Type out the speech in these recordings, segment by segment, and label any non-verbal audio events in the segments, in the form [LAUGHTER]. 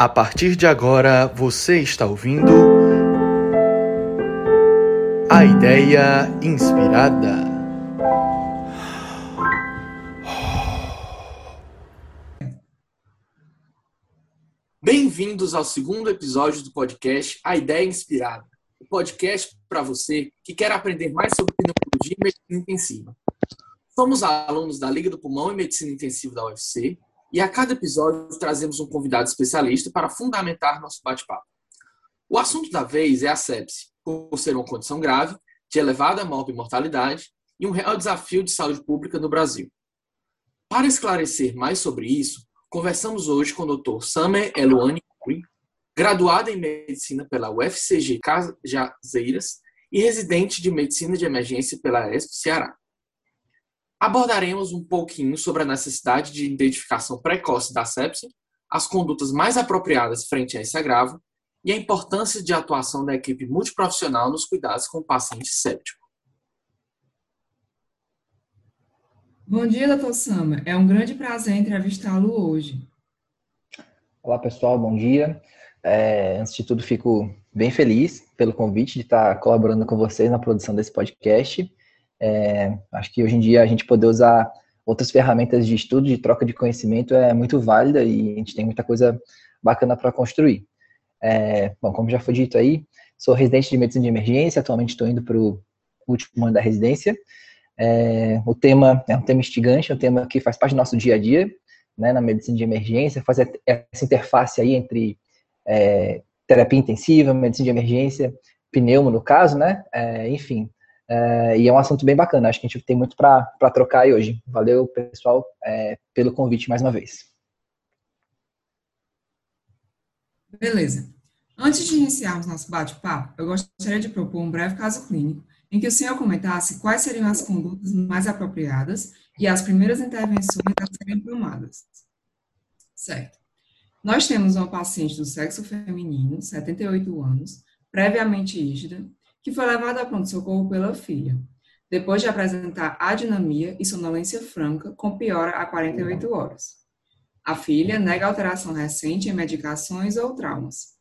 A partir de agora, você está ouvindo. A Ideia Inspirada. Bem-vindos ao segundo episódio do podcast A Ideia Inspirada. O podcast para você que quer aprender mais sobre pneumologia e medicina intensiva. Somos alunos da Liga do Pulmão e Medicina Intensiva da UFC e a cada episódio trazemos um convidado especialista para fundamentar nosso bate-papo. O assunto da vez é a sepse, por ser uma condição grave, de elevada mortalidade e um real desafio de saúde pública no Brasil. Para esclarecer mais sobre isso, conversamos hoje com o Dr. Samer Eluani Curi, graduado em medicina pela UFCG Cajazeiras e residente de medicina de emergência pela ESP Ceará abordaremos um pouquinho sobre a necessidade de identificação precoce da sepse, as condutas mais apropriadas frente a esse agravo e a importância de atuação da equipe multiprofissional nos cuidados com o paciente séptico. Bom dia, doutor Sama. É um grande prazer entrevistá-lo hoje. Olá, pessoal. Bom dia. É, antes de tudo, fico bem feliz pelo convite de estar colaborando com vocês na produção desse podcast. É, acho que hoje em dia a gente poder usar outras ferramentas de estudo, de troca de conhecimento é muito válida e a gente tem muita coisa bacana para construir. É, bom, como já foi dito aí, sou residente de medicina de emergência, atualmente estou indo para o último ano da residência. É, o tema é um tema instigante, é um tema que faz parte do nosso dia a dia, né, na medicina de emergência, fazer essa interface aí entre é, terapia intensiva, medicina de emergência, pneumo no caso, né, é, enfim, é, e é um assunto bem bacana, acho que a gente tem muito para trocar aí hoje. Valeu, pessoal, é, pelo convite mais uma vez. Beleza. Antes de iniciarmos nosso bate-papo, eu gostaria de propor um breve caso clínico em que o senhor comentasse quais seriam as condutas mais apropriadas e as primeiras intervenções a serem tomadas. Certo. Nós temos uma paciente do sexo feminino, 78 anos, previamente rígida, que foi levada a pronto-socorro pela filha, depois de apresentar adinamia e sonolência franca com piora a 48 horas. A filha nega alteração recente em medicações ou traumas.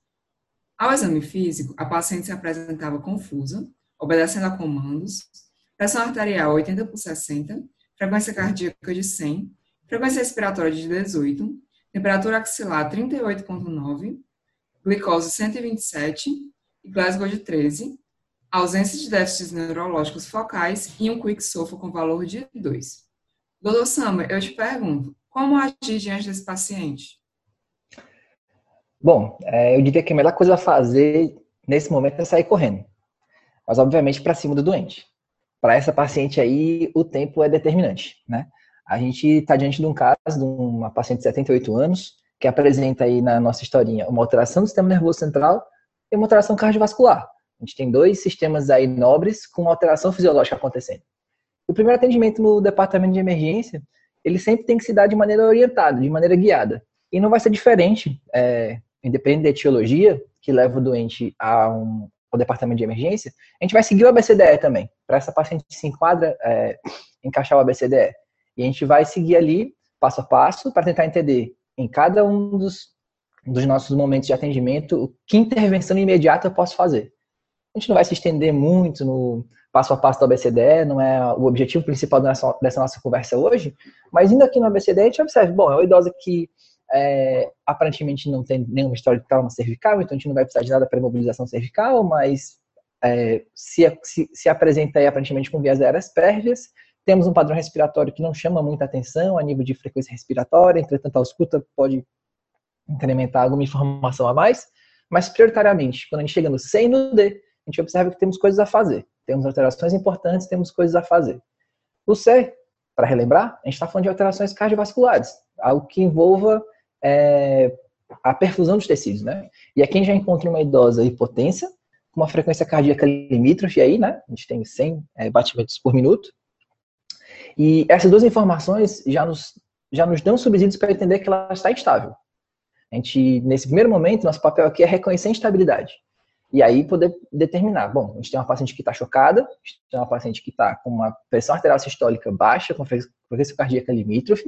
Ao exame físico, a paciente se apresentava confusa, obedecendo a comandos, pressão arterial 80 por 60, frequência cardíaca de 100, frequência respiratória de 18, temperatura axilar 38,9, glicose 127 e Glasgow de 13, ausência de déficits neurológicos focais e um quick sulfur com valor de 2. Doutor Summer, eu te pergunto, como agir diante desse paciente? Bom, é, eu diria que a melhor coisa a fazer nesse momento é sair correndo. Mas, obviamente, para cima do doente. Para essa paciente aí, o tempo é determinante, né? A gente está diante de um caso de uma paciente de 78 anos que apresenta aí na nossa historinha uma alteração do sistema nervoso central e uma alteração cardiovascular. A gente tem dois sistemas aí nobres com alteração fisiológica acontecendo. O primeiro atendimento no departamento de emergência, ele sempre tem que se dar de maneira orientada, de maneira guiada. E não vai ser diferente, é, independente da etiologia que leva o doente a um, ao departamento de emergência, a gente vai seguir o ABCDE também. Para essa paciente se enquadra, é, encaixar o ABCDE. E a gente vai seguir ali, passo a passo, para tentar entender em cada um dos, dos nossos momentos de atendimento que intervenção imediata eu posso fazer. A gente não vai se estender muito no passo a passo do ABCDE, não é o objetivo principal dessa, nossa conversa hoje, mas indo aqui no ABCDE, a gente observa, bom, é uma idosa que é, aparentemente não tem nenhuma história de trauma cervical, então a gente não vai precisar de nada para imobilização cervical, mas é, se, se, se, apresenta aí aparentemente com vias aéreas pérvias, temos um padrão respiratório que não chama muita atenção a nível de frequência respiratória, entretanto a ausculta pode incrementar alguma informação a mais, mas prioritariamente, quando a gente chega no C e no D, a gente observa que temos coisas a fazer. Temos alterações importantes, temos coisas a fazer. O C, para relembrar, a gente está falando de alterações cardiovasculares, algo que envolva é, a perfusão dos tecidos, né? E aqui a gente já encontra uma idosa hipotência, com uma frequência cardíaca limítrofe aí, né? A gente tem 100 é, batimentos por minuto. E essas duas informações já nos, já nos dão subsídios para entender que ela está instável. A gente, nesse primeiro momento, nosso papel aqui é reconhecer a instabilidade. E aí poder determinar, bom, a gente tem uma paciente que está chocada, a gente tem uma paciente que está com uma pressão arterial sistólica baixa, com frequência cardíaca limítrofe,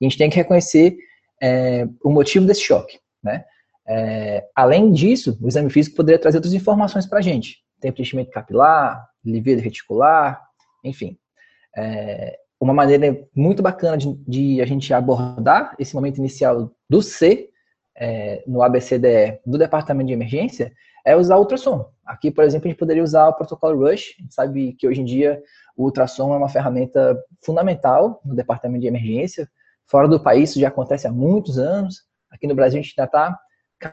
e a gente tem que reconhecer é, o motivo desse choque, né? É, além disso, o exame físico poderia trazer outras informações para a gente. Tempo de capilar, livido reticular, enfim. É, uma maneira muito bacana de, de, a gente abordar esse momento inicial do C é, no ABCDE do departamento de emergência é usar ultrassom. Aqui, por exemplo, a gente poderia usar o protocolo Rush. A gente sabe que hoje em dia o ultrassom é uma ferramenta fundamental no departamento de emergência. Fora do país isso já acontece há muitos anos. Aqui no Brasil a gente ainda está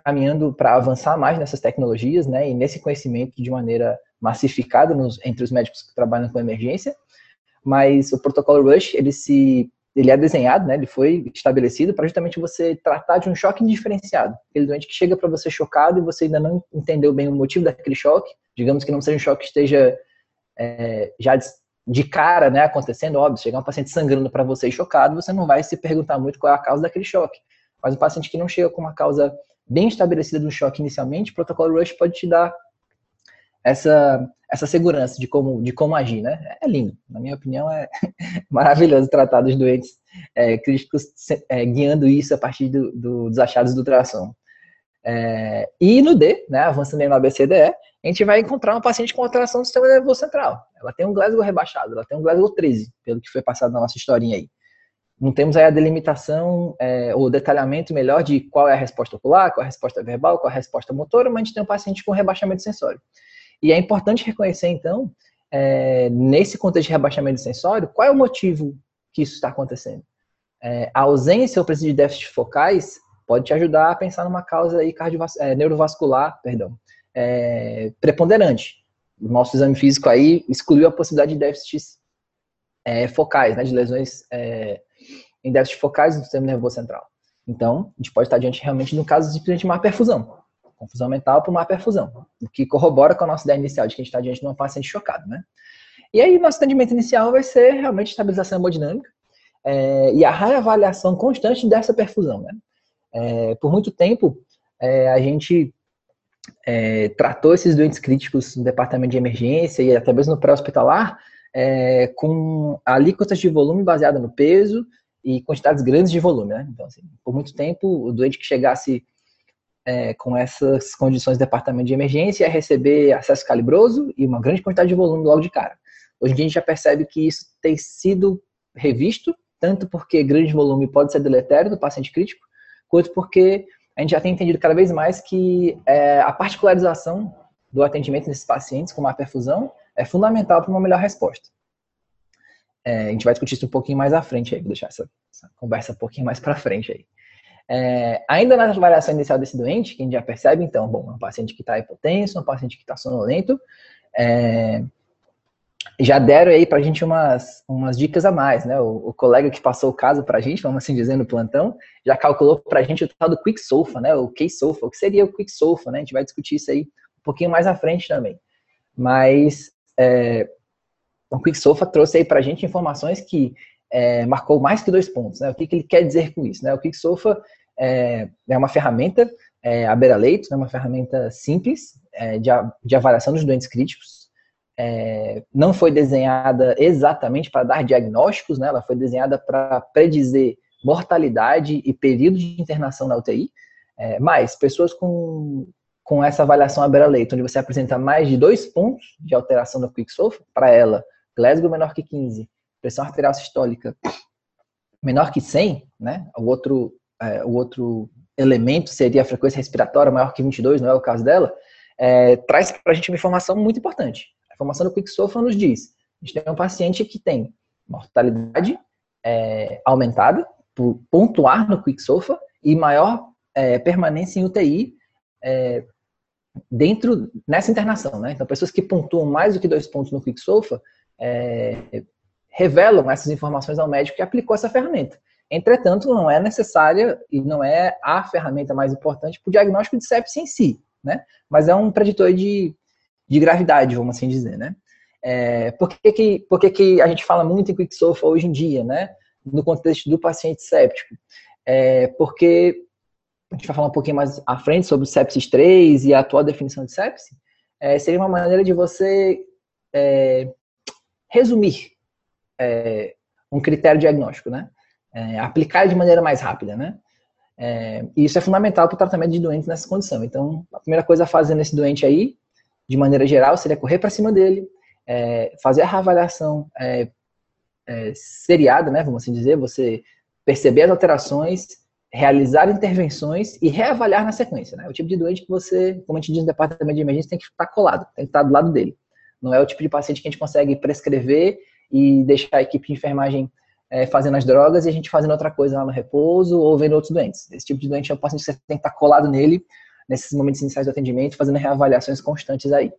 caminhando para avançar mais nessas tecnologias, né, e nesse conhecimento de maneira massificada nos, entre os médicos que trabalham com emergência. Mas o protocolo Rush ele se ele é desenhado, né, ele foi estabelecido para justamente você tratar de um choque indiferenciado. Aquele doente que chega para você chocado e você ainda não entendeu bem o motivo daquele choque, digamos que não seja um choque que esteja é, já de cara né, acontecendo, óbvio, chegar um paciente sangrando para você e chocado, você não vai se perguntar muito qual é a causa daquele choque. Mas um paciente que não chega com uma causa bem estabelecida do choque inicialmente, o protocolo Rush pode te dar essa, essa segurança de como, de como agir, né? É lindo. Na minha opinião, é [LAUGHS] maravilhoso tratar dos doentes é, críticos é, guiando isso a partir do, do, dos achados do ultrassom. É, e no D, né, avançando no ABCDE, a gente vai encontrar um paciente com alteração do sistema nervoso central. Ela tem um Glasgow rebaixado, ela tem um Glasgow 13, pelo que foi passado na nossa historinha aí. Não temos aí a delimitação, é, o detalhamento melhor de qual é a resposta ocular, qual é a resposta verbal, qual é a resposta motora, mas a gente tem um paciente com rebaixamento sensório. E é importante reconhecer, então, é, nesse contexto de rebaixamento sensório, qual é o motivo que isso está acontecendo. É, a ausência ou presença de déficits focais pode te ajudar a pensar numa causa aí é, neurovascular, perdão, é, preponderante. O nosso exame físico aí excluiu a possibilidade de déficits é, focais, né, de lesões é, em déficits focais no sistema nervoso central. Então, a gente pode estar diante realmente de um caso de má perfusão confusão mental por má perfusão, o que corrobora com a nossa ideia inicial de que a gente está diante de um paciente chocado, né? E aí, nosso atendimento inicial vai ser realmente estabilização hemodinâmica é, e a reavaliação constante dessa perfusão, né? É, por muito tempo, é, a gente tratou esses doentes críticos no departamento de emergência e até mesmo no pré-hospitalar com alíquotas de volume baseada no peso e quantidades grandes de volume, né? Então, assim, por muito tempo, o doente que chegasse é, com essas condições de departamento de emergência é receber acesso calibroso e uma grande quantidade de volume logo de cara. Hoje em dia a gente já percebe que isso tem sido revisto, tanto porque grande volume pode ser deletério do paciente crítico, quanto porque a gente já tem entendido cada vez mais que é, a particularização do atendimento desses pacientes com má perfusão é fundamental para uma melhor resposta. É, a gente vai discutir isso um pouquinho mais à frente aí, vou deixar essa, essa conversa um pouquinho mais para frente aí. É, ainda na avaliação inicial desse doente, que a gente já percebe, então, bom, é um paciente que está hipotenso, é um paciente que está sonolento, é, já deram aí para a gente umas, umas dicas a mais, né? O, o, colega que passou o caso para a gente, vamos assim dizer, no plantão, já calculou para a gente o tal do Quick Sofa, né? O Case Sofa, o que seria o Quick Sofa, né? A gente vai discutir isso aí um pouquinho mais à frente também. Mas é, o Quick Sofa trouxe aí para a gente informações que é, marcou mais que dois pontos. Né? O que, que, ele quer dizer com isso? Né? O Quick Sofa é, é uma ferramenta é, à beira-leito, é uma ferramenta simples é, de, de, avaliação dos doentes críticos. É, não foi desenhada exatamente para dar diagnósticos, né? ela foi desenhada para predizer mortalidade e período de internação na UTI, é, mas pessoas com, com essa avaliação à beira-leito, onde você apresenta mais de dois pontos de alteração no Quick Sofa, para ela, Glasgow menor que 15, pressão arterial sistólica menor que 100, né? O outro, é, o outro elemento seria a frequência respiratória maior que 22, não é o caso dela, é, traz para a gente uma informação muito importante. A informação do Quicksilver nos diz, a gente tem um paciente que tem mortalidade é, aumentada por pontuar no Quicksilver e maior é, permanência em UTI é, dentro nessa internação, né? Então, pessoas que pontuam mais do que dois pontos no Quicksilver é, revelam essas informações ao médico que aplicou essa ferramenta. Entretanto, não é necessária e não é a ferramenta mais importante para o diagnóstico de sepsis em si, né? Mas é um preditor de, de gravidade, vamos assim dizer, né? É, por que, que, por que, que a gente fala muito em quicksilver hoje em dia, né? No contexto do paciente séptico? É, porque a gente vai falar um pouquinho mais à frente sobre o sepsis 3 e a atual definição de sepsis. É, seria uma maneira de você é, resumir é, um critério diagnóstico, né? É, aplicar de maneira mais rápida, né? É, e isso é fundamental para o tratamento de doentes nessa condição. Então, a primeira coisa a fazer nesse doente aí, de maneira geral, seria correr para cima dele, é, fazer a reavaliação é, seriada, né, vamos assim dizer, você perceber as alterações, realizar intervenções e reavaliar na sequência. Né? O tipo de doente que você, como a gente diz no departamento de emergência, tem que estar colado, tem que estar do lado dele. Não é o tipo de paciente que a gente consegue prescrever e deixar a equipe de enfermagem é, fazendo as drogas e a gente fazendo outra coisa lá no repouso ou vendo outros doentes. Esse tipo de doente é o paciente que você tem que estar colado nele nesses momentos iniciais do atendimento, fazendo reavaliações constantes aí.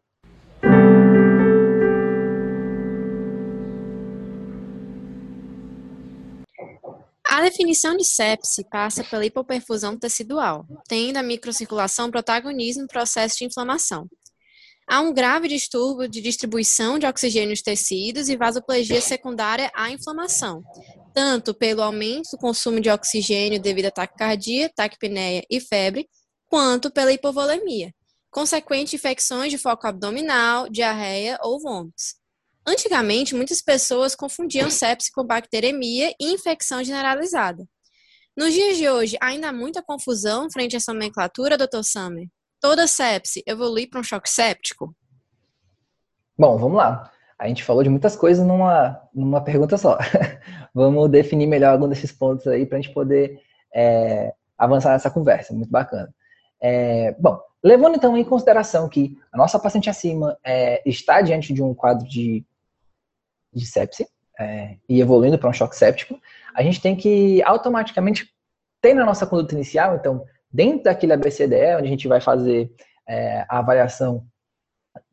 A definição de sepse passa pela hipoperfusão tecidual, tendo a microcirculação protagonismo no processo de inflamação. Há um grave distúrbio de distribuição de oxigênio nos tecidos e vasoplegia secundária à inflamação, tanto pelo aumento do consumo de oxigênio devido à taquicardia, taquipneia e febre, quanto pela hipovolemia, consequente infecções de foco abdominal, diarreia ou vômitos. Antigamente, muitas pessoas confundiam sepse com bacteremia e infecção generalizada. Nos dias de hoje, ainda há muita confusão frente a essa nomenclatura, Dr. Summer? Toda sepse evolui para um choque séptico? Bom, vamos lá. A gente falou de muitas coisas numa, numa pergunta só. [LAUGHS] vamos definir melhor algum desses pontos aí para a gente poder é, avançar nessa conversa. Muito bacana. É, bom, levando então em consideração que a nossa paciente acima é, está diante de um quadro de, de sepse é, e evoluindo para um choque séptico, a gente tem que automaticamente ter na nossa conduta inicial, então, Dentro daquele ABCDE, onde a gente vai fazer é, a avaliação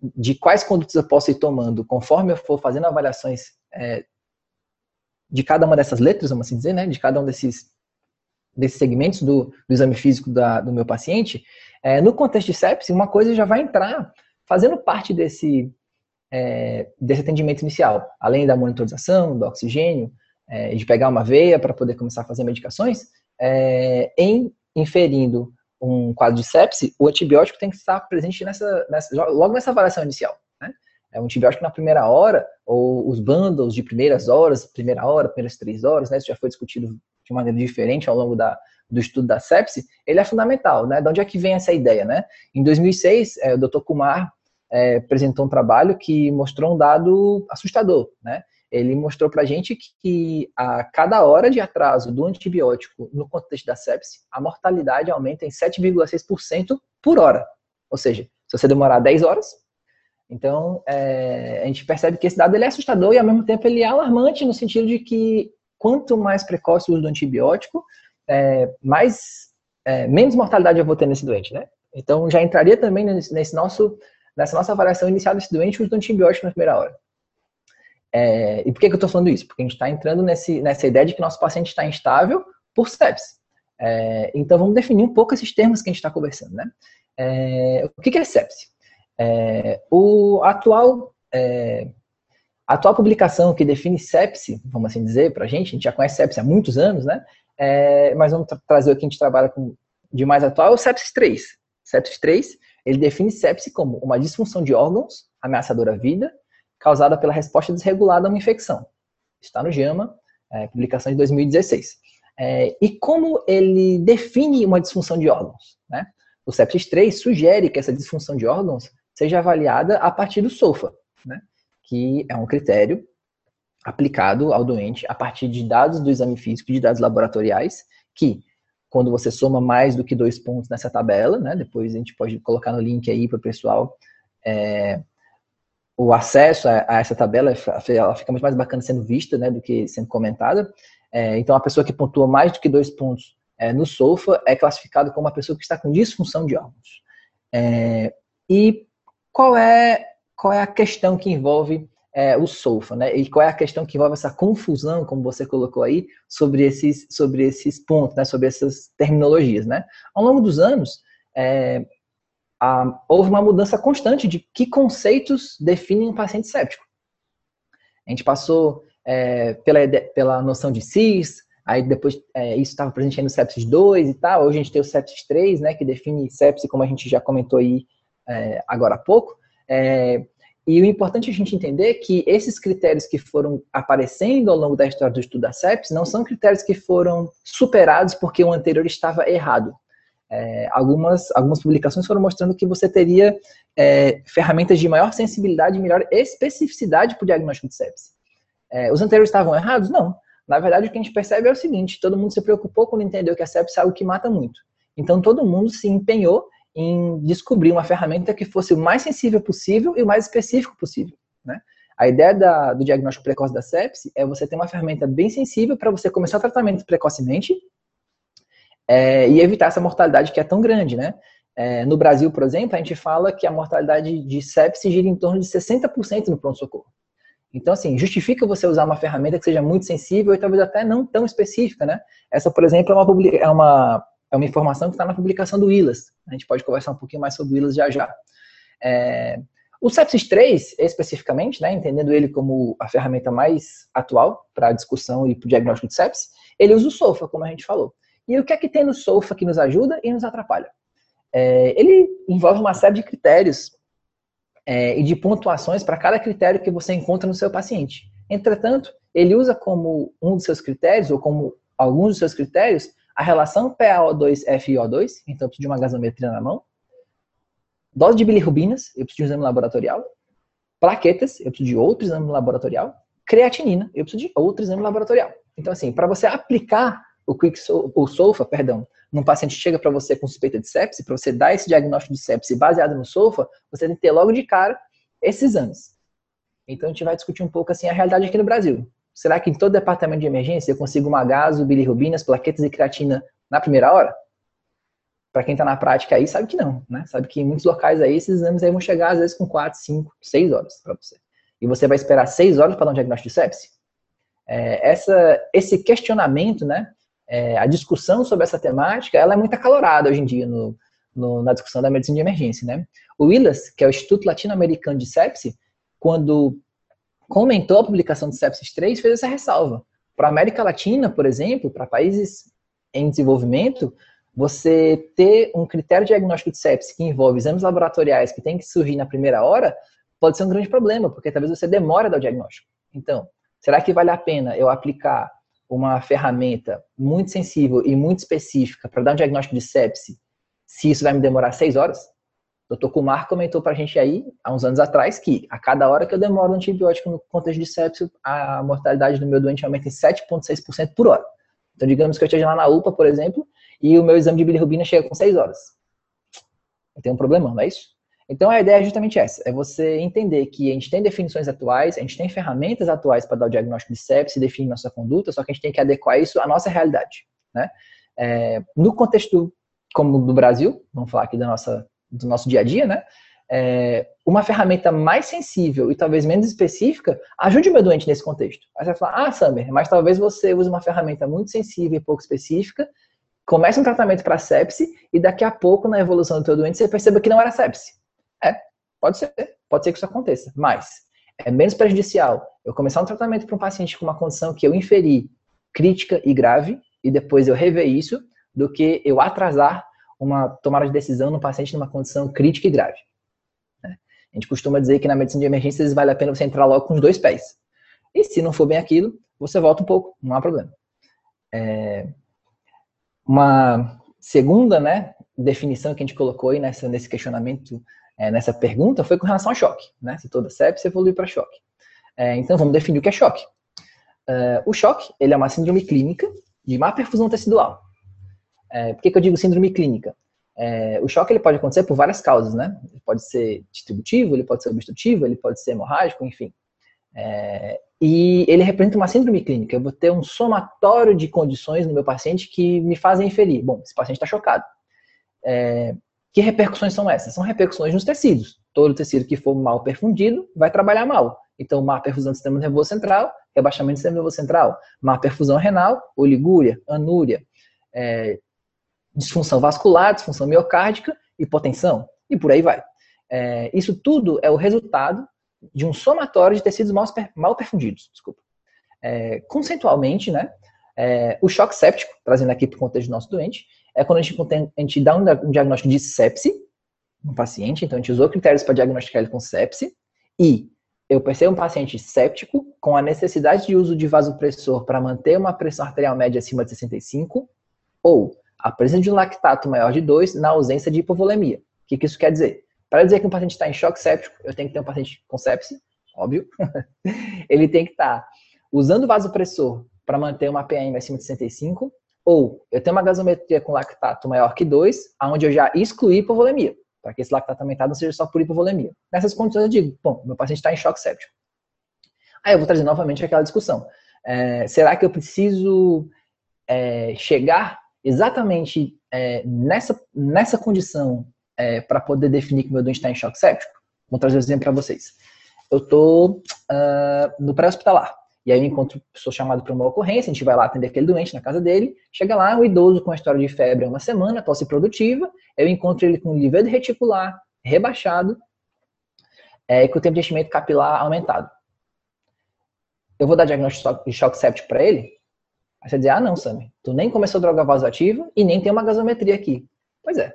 de quais condutas eu posso ir tomando conforme eu for fazendo avaliações é, de cada uma dessas letras, vamos assim dizer, né, de cada um desses, desses segmentos do, do exame físico da, do meu paciente, é, no contexto de sepsis, uma coisa já vai entrar fazendo parte desse, é, desse atendimento inicial, além da monitorização, do oxigênio, é, de pegar uma veia para poder começar a fazer medicações, é, em inferindo um quadro de sepse, o antibiótico tem que estar presente nessa, nessa logo nessa avaliação inicial. Né? É um antibiótico na primeira hora, ou os bundles de primeiras horas, primeira hora, primeiras três horas, né? Isso já foi discutido de maneira diferente ao longo da, do estudo da sepse, ele é fundamental, né? De onde é que vem essa ideia, né? Em 2006, é, o Dr. Kumar é, apresentou um trabalho que mostrou um dado assustador, né? Ele mostrou para a gente que a cada hora de atraso do antibiótico no contexto da sepse, a mortalidade aumenta em 7,6% por hora. Ou seja, se você demorar 10 horas, então é, a gente percebe que esse dado ele é assustador e ao mesmo tempo ele é alarmante no sentido de que quanto mais precoce o uso do antibiótico, é, mais é, menos mortalidade eu vou ter nesse doente, né? Então já entraria também nesse, nesse nosso nessa nossa avaliação inicial desse doente o uso do antibiótico na primeira hora. É, e por que, que eu estou falando isso? Porque a gente está entrando nesse, nessa ideia de que nosso paciente está instável por sepsis. É, então vamos definir um pouco esses termos que a gente está conversando. Né? É, o que, que é sepsis? É, o atual, é, a atual publicação que define sepsis, vamos assim dizer, para a gente, a gente já conhece sepsis há muitos anos, né? É, mas vamos tra trazer o que a gente trabalha com de mais atual, é o sepsis 3. Sepsis 3, ele define sepsis como uma disfunção de órgãos ameaçadora à vida, causada pela resposta desregulada a uma infecção. Está no JAMA, é, publicação de 2016. É, e como ele define uma disfunção de órgãos? Né? O sepsis 3 sugere que essa disfunção de órgãos seja avaliada a partir do SOFA, né? que é um critério aplicado ao doente a partir de dados do exame físico, de dados laboratoriais, que quando você soma mais do que dois pontos nessa tabela, né, depois a gente pode colocar no link aí para o pessoal é, o acesso a, a, essa tabela ela fica muito mais bacana sendo vista né, do que sendo comentada. É, então, a pessoa que pontua mais do que dois pontos é, no SOFA é classificada como uma pessoa que está com disfunção de órgãos. É, e qual é, qual é a questão que envolve é, o SOFA, né? E qual é a questão que envolve essa confusão, como você colocou aí, sobre esses, sobre esses pontos, né? Sobre essas terminologias, né? Ao longo dos anos, é, a, houve uma mudança constante de que conceitos definem um paciente séptico. A gente passou é, pela, pela noção de CIS, aí depois é, isso estava presente no sepsis 2 e tal, hoje a gente tem o sepsis 3, né, que define sepsis, como a gente já comentou aí é, agora há pouco, é, E o importante é a gente entender que esses critérios que foram aparecendo ao longo da história do estudo da sepsis não são critérios que foram superados porque o anterior estava errado. É, algumas, algumas publicações foram mostrando que você teria é, ferramentas de maior sensibilidade e melhor especificidade para o diagnóstico de sepsis. É, os anteriores estavam errados? Não. Na verdade, o que a gente percebe é o seguinte: todo mundo se preocupou quando entendeu que a sepsis é algo que mata muito. Então, todo mundo se empenhou em descobrir uma ferramenta que fosse o mais sensível possível e o mais específico possível. Né? A ideia da, do diagnóstico precoce da sepse é você ter uma ferramenta bem sensível para você começar o tratamento precocemente é, e evitar essa mortalidade que é tão grande. Né? É, no Brasil, por exemplo, a gente fala que a mortalidade de sepse gira em torno de 60% no pronto-socorro. Então, assim, justifica você usar uma ferramenta que seja muito sensível e talvez até não tão específica, né? Essa, por exemplo, é uma, é uma é uma informação que está na publicação do Willas. A gente pode conversar um pouquinho mais sobre o Willas já já. É, o Sepsis 3, especificamente, né, entendendo ele como a ferramenta mais atual para a discussão e para o diagnóstico de sepsis, ele usa o SOFA, como a gente falou. E o que é que tem no SOFA que nos ajuda e nos atrapalha? É, ele envolve uma série de critérios é, e de pontuações para cada critério que você encontra no seu paciente. Entretanto, ele usa como um dos seus critérios, ou como alguns dos seus critérios, a relação PaO2-FiO2, então eu preciso de uma gasometria na mão, dose de bilirrubinas, eu preciso de um exame laboratorial, plaquetas, eu preciso de outro exame laboratorial, creatinina, eu preciso de outro exame laboratorial. Então, assim, para você aplicar o, quick o SOFA, perdão, num paciente chega para você com suspeita de sepse, para você dar esse diagnóstico de sepse baseado no SOFA, você tem que ter logo de cara esses exames. Então, a gente vai discutir um pouco assim a realidade aqui no Brasil. Será que em todo departamento de emergência eu consigo uma gaso, bilirrubinas, plaquetas e creatina na primeira hora? Para quem está na prática aí, sabe que não, né? Sabe que em muitos locais aí, esses exames aí vão chegar às vezes com 4, 5, 6 horas para você. E você vai esperar 6 horas para dar um diagnóstico de sepse? É, essa, esse questionamento, né? É, a discussão sobre essa temática, ela é muito acalorada hoje em dia no, no, na discussão da medicina de emergência, né? O ILAS, que é o Instituto Latino-Americano de Sepse, quando comentou a publicação de Sepsis 3 fez essa ressalva. Para a América Latina, por exemplo, para países em desenvolvimento, você ter um critério diagnóstico de sepsis que envolve exames laboratoriais que tem que surgir na primeira hora, pode ser um grande problema, porque talvez você demore a dar o diagnóstico. Então, será que vale a pena eu aplicar uma ferramenta muito sensível e muito específica para dar um diagnóstico de sepsis, se isso vai me demorar seis horas? O Dr. Kumar comentou para a gente aí, há uns anos atrás, que a cada hora que eu demoro um antibiótico no contexto de sepsis, a mortalidade do meu doente aumenta em 7,6% por hora. Então, digamos que eu esteja lá na UPA, por exemplo, e o meu exame de bilirrubina chega com 6 horas. Eu tenho um problema, não é isso? Então, a ideia é justamente essa, é você entender que a gente tem definições atuais, a gente tem ferramentas atuais para dar o diagnóstico de sepsis e definir nossa conduta, só que a gente tem que adequar isso à nossa realidade, né? É, no contexto como do Brasil, vamos falar aqui da nossa do nosso dia a dia, né? É, uma ferramenta mais sensível e talvez menos específica ajude o meu doente nesse contexto. Aí você vai falar, ah, Samer, mas talvez você use uma ferramenta muito sensível e pouco específica, comece um tratamento para sepse e daqui a pouco, na evolução do teu doente, você perceba que não era sepse. É, pode ser, pode ser que isso aconteça, mas é menos prejudicial eu começar um tratamento para um paciente com uma condição que eu inferi crítica e grave e depois eu rever isso, do que eu atrasar uma tomada de decisão no paciente numa condição crítica e grave. Né? A gente costuma dizer que na medicina de emergências vale a pena você entrar logo com os dois pés. E se não for bem aquilo, você volta um pouco, não há problema. É... Uma segunda né, definição que a gente colocou aí nessa, nesse questionamento, é, nessa pergunta, foi com relação ao choque. Né? Se toda sepsis evolui para choque. É, então vamos definir o que é choque. É, o choque ele é uma síndrome clínica de má perfusão tecidual. É, por que, que eu digo síndrome clínica? É, o choque ele pode acontecer por várias causas, né? Ele pode ser distributivo, ele pode ser obstrutivo, ele pode ser hemorrágico, enfim. E ele representa uma síndrome clínica. Eu vou ter um somatório de condições no meu paciente que me fazem inferir. Bom, esse paciente está chocado. É, que repercussões são essas? São repercussões nos tecidos. Todo tecido que for mal perfundido vai trabalhar mal. Então, má perfusão do sistema nervoso central, rebaixamento do sistema nervoso central, má perfusão renal, oligúria, anúria, é, disfunção vascular, disfunção miocárdica, hipotensão, e por aí vai. É, isso tudo é o resultado de um somatório de tecidos mal, mal perfundidos. Desculpa. É, conceitualmente, né, é, o choque séptico, trazendo aqui para o contexto do nosso doente, é quando a gente, a gente dá um, diagnóstico de sepse no paciente, então a gente usou critérios para diagnosticar ele com sepse, e eu percebo um paciente séptico com a necessidade de uso de vasopressor para manter uma pressão arterial média acima de 65, ou a presença de um lactato maior de 2 na ausência de hipovolemia. O que, que isso quer dizer? Para dizer que um paciente está em choque séptico, eu tenho que ter um paciente com sepse, óbvio. [LAUGHS] ele tem que estar tá usando vasopressor para manter uma PM acima de 65, ou eu tenho uma gasometria com lactato maior que 2, onde eu já excluí hipovolemia, para que esse lactato aumentado não seja só por hipovolemia. Nessas condições eu digo, bom, meu paciente está em choque séptico. Aí eu vou trazer novamente aquela discussão. É, será que eu preciso é, chegar exatamente é, nessa, nessa condição é, para poder definir que meu doente está em choque séptico? Vou trazer um exemplo para vocês. Eu estou uh, no pré-hospitalar. E aí eu encontro, sou chamado para uma ocorrência, a gente vai lá atender aquele doente na casa dele, chega lá, um idoso com a história de febre há uma semana, tosse produtiva, eu encontro ele com nível reticular rebaixado é, e com o tempo de enchimento capilar aumentado. Eu vou dar diagnóstico de choque séptico para ele? Aí você diz, ah não, Sammy, tu nem começou droga vasoativa e nem tem uma gasometria aqui. Pois é,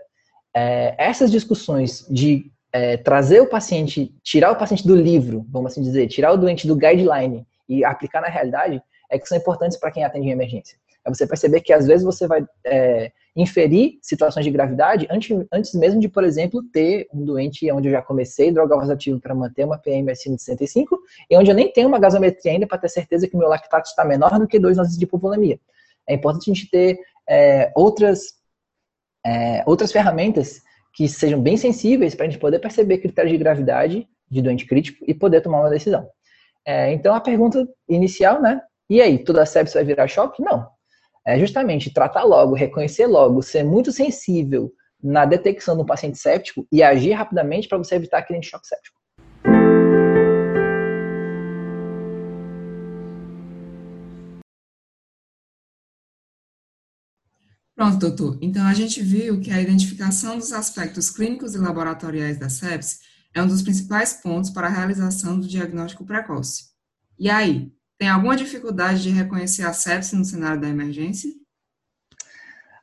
é essas discussões de é, trazer o paciente, tirar o paciente do livro, vamos assim dizer, tirar o doente do guideline e aplicar na realidade é que são importantes para quem atende em emergência. É você perceber que às vezes você vai é, inferir situações de gravidade antes, antes mesmo de, por exemplo, ter um doente onde eu já comecei droga vasoativa para manter uma PM acima de 65 e onde eu nem tenho uma gasometria ainda para ter certeza que meu lactato está menor do que dois doses de hipovolemia. É importante a gente ter é, outras, é, outras ferramentas que sejam bem sensíveis para a gente poder perceber critérios de gravidade de doente crítico e poder tomar uma decisão. É, então, a pergunta inicial, né? E aí, toda sepsis vai virar choque? Não. É justamente tratar logo, reconhecer logo, ser muito sensível na detecção do paciente séptico e agir rapidamente para você evitar aquele choque séptico. Pronto, doutor. Então, a gente viu que a identificação dos aspectos clínicos e laboratoriais da sepsis é um dos principais pontos para a realização do diagnóstico precoce. E aí, tem alguma dificuldade de reconhecer a sepse no cenário da emergência?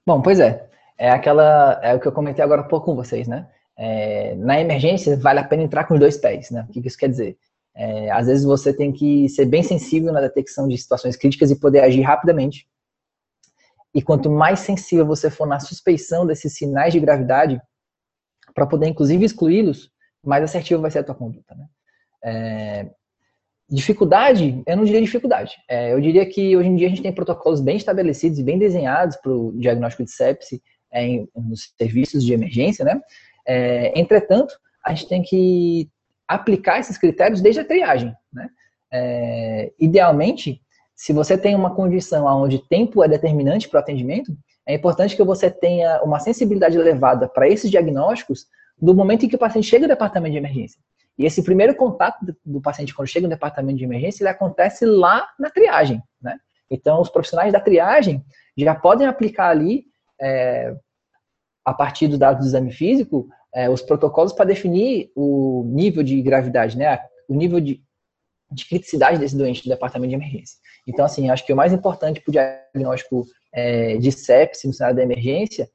Bom, pois é. É aquela, é o que eu comentei agora há pouco com vocês, né? É, na emergência, vale a pena entrar com os dois pés, né? O que isso quer dizer? É, às vezes você tem que ser bem sensível na detecção de situações críticas e poder agir rapidamente. E quanto mais sensível você for na suspeição desses sinais de gravidade, para poder inclusive excluí-los, mais assertiva vai ser a tua conduta. Né? É, dificuldade, eu não diria dificuldade. É, eu diria que hoje em dia a gente tem protocolos bem estabelecidos e bem desenhados para o diagnóstico de sepse é, em, nos serviços de emergência, né? É, entretanto, a gente tem que aplicar esses critérios desde a triagem, né? É, idealmente, se você tem uma condição onde tempo é determinante para o atendimento, é importante que você tenha uma sensibilidade elevada para esses diagnósticos do momento em que o paciente chega ao departamento de emergência. E esse primeiro contato do paciente quando chega no departamento de emergência, ele acontece lá na triagem, né? Então, os profissionais da triagem já podem aplicar ali, é, a partir dos dados do exame físico, é, os protocolos para definir o nível de gravidade, né? O nível de, de criticidade desse doente do departamento de emergência. Então, assim, acho que o mais importante para o diagnóstico é, de sepsis no cenário da emergência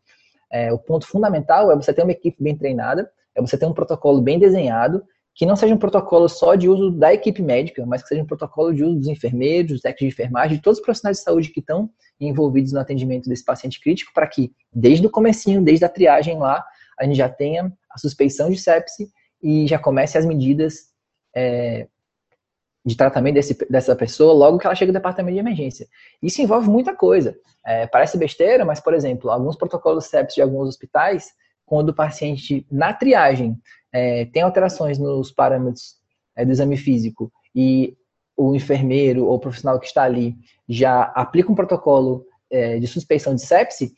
é, o ponto fundamental é você ter uma equipe bem treinada, é você ter um protocolo bem desenhado, que não seja um protocolo só de uso da equipe médica, mas que seja um protocolo de uso dos enfermeiros, dos técnicos de enfermagem, de todos os profissionais de saúde que estão envolvidos no atendimento desse paciente crítico, para que, desde o comecinho, desde a triagem lá, a gente já tenha a suspeição de sepse e já comece as medidas é, de tratamento desse, dessa pessoa logo que ela chega do departamento de emergência. Isso envolve muita coisa. É, parece besteira, mas, por exemplo, alguns protocolos sepsis de alguns hospitais, quando o paciente, na triagem, é, tem alterações nos parâmetros é, do exame físico e o enfermeiro ou o profissional que está ali já aplica um protocolo é, de suspeição de sepse,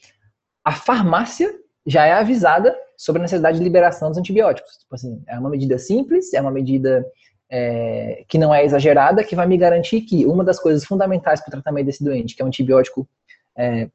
a farmácia já é avisada sobre a necessidade de liberação dos antibióticos. Tipo assim, é uma medida simples, é uma medida é, que não é exagerada, que vai me garantir que uma das coisas fundamentais para o tratamento desse doente, que é um antibiótico é,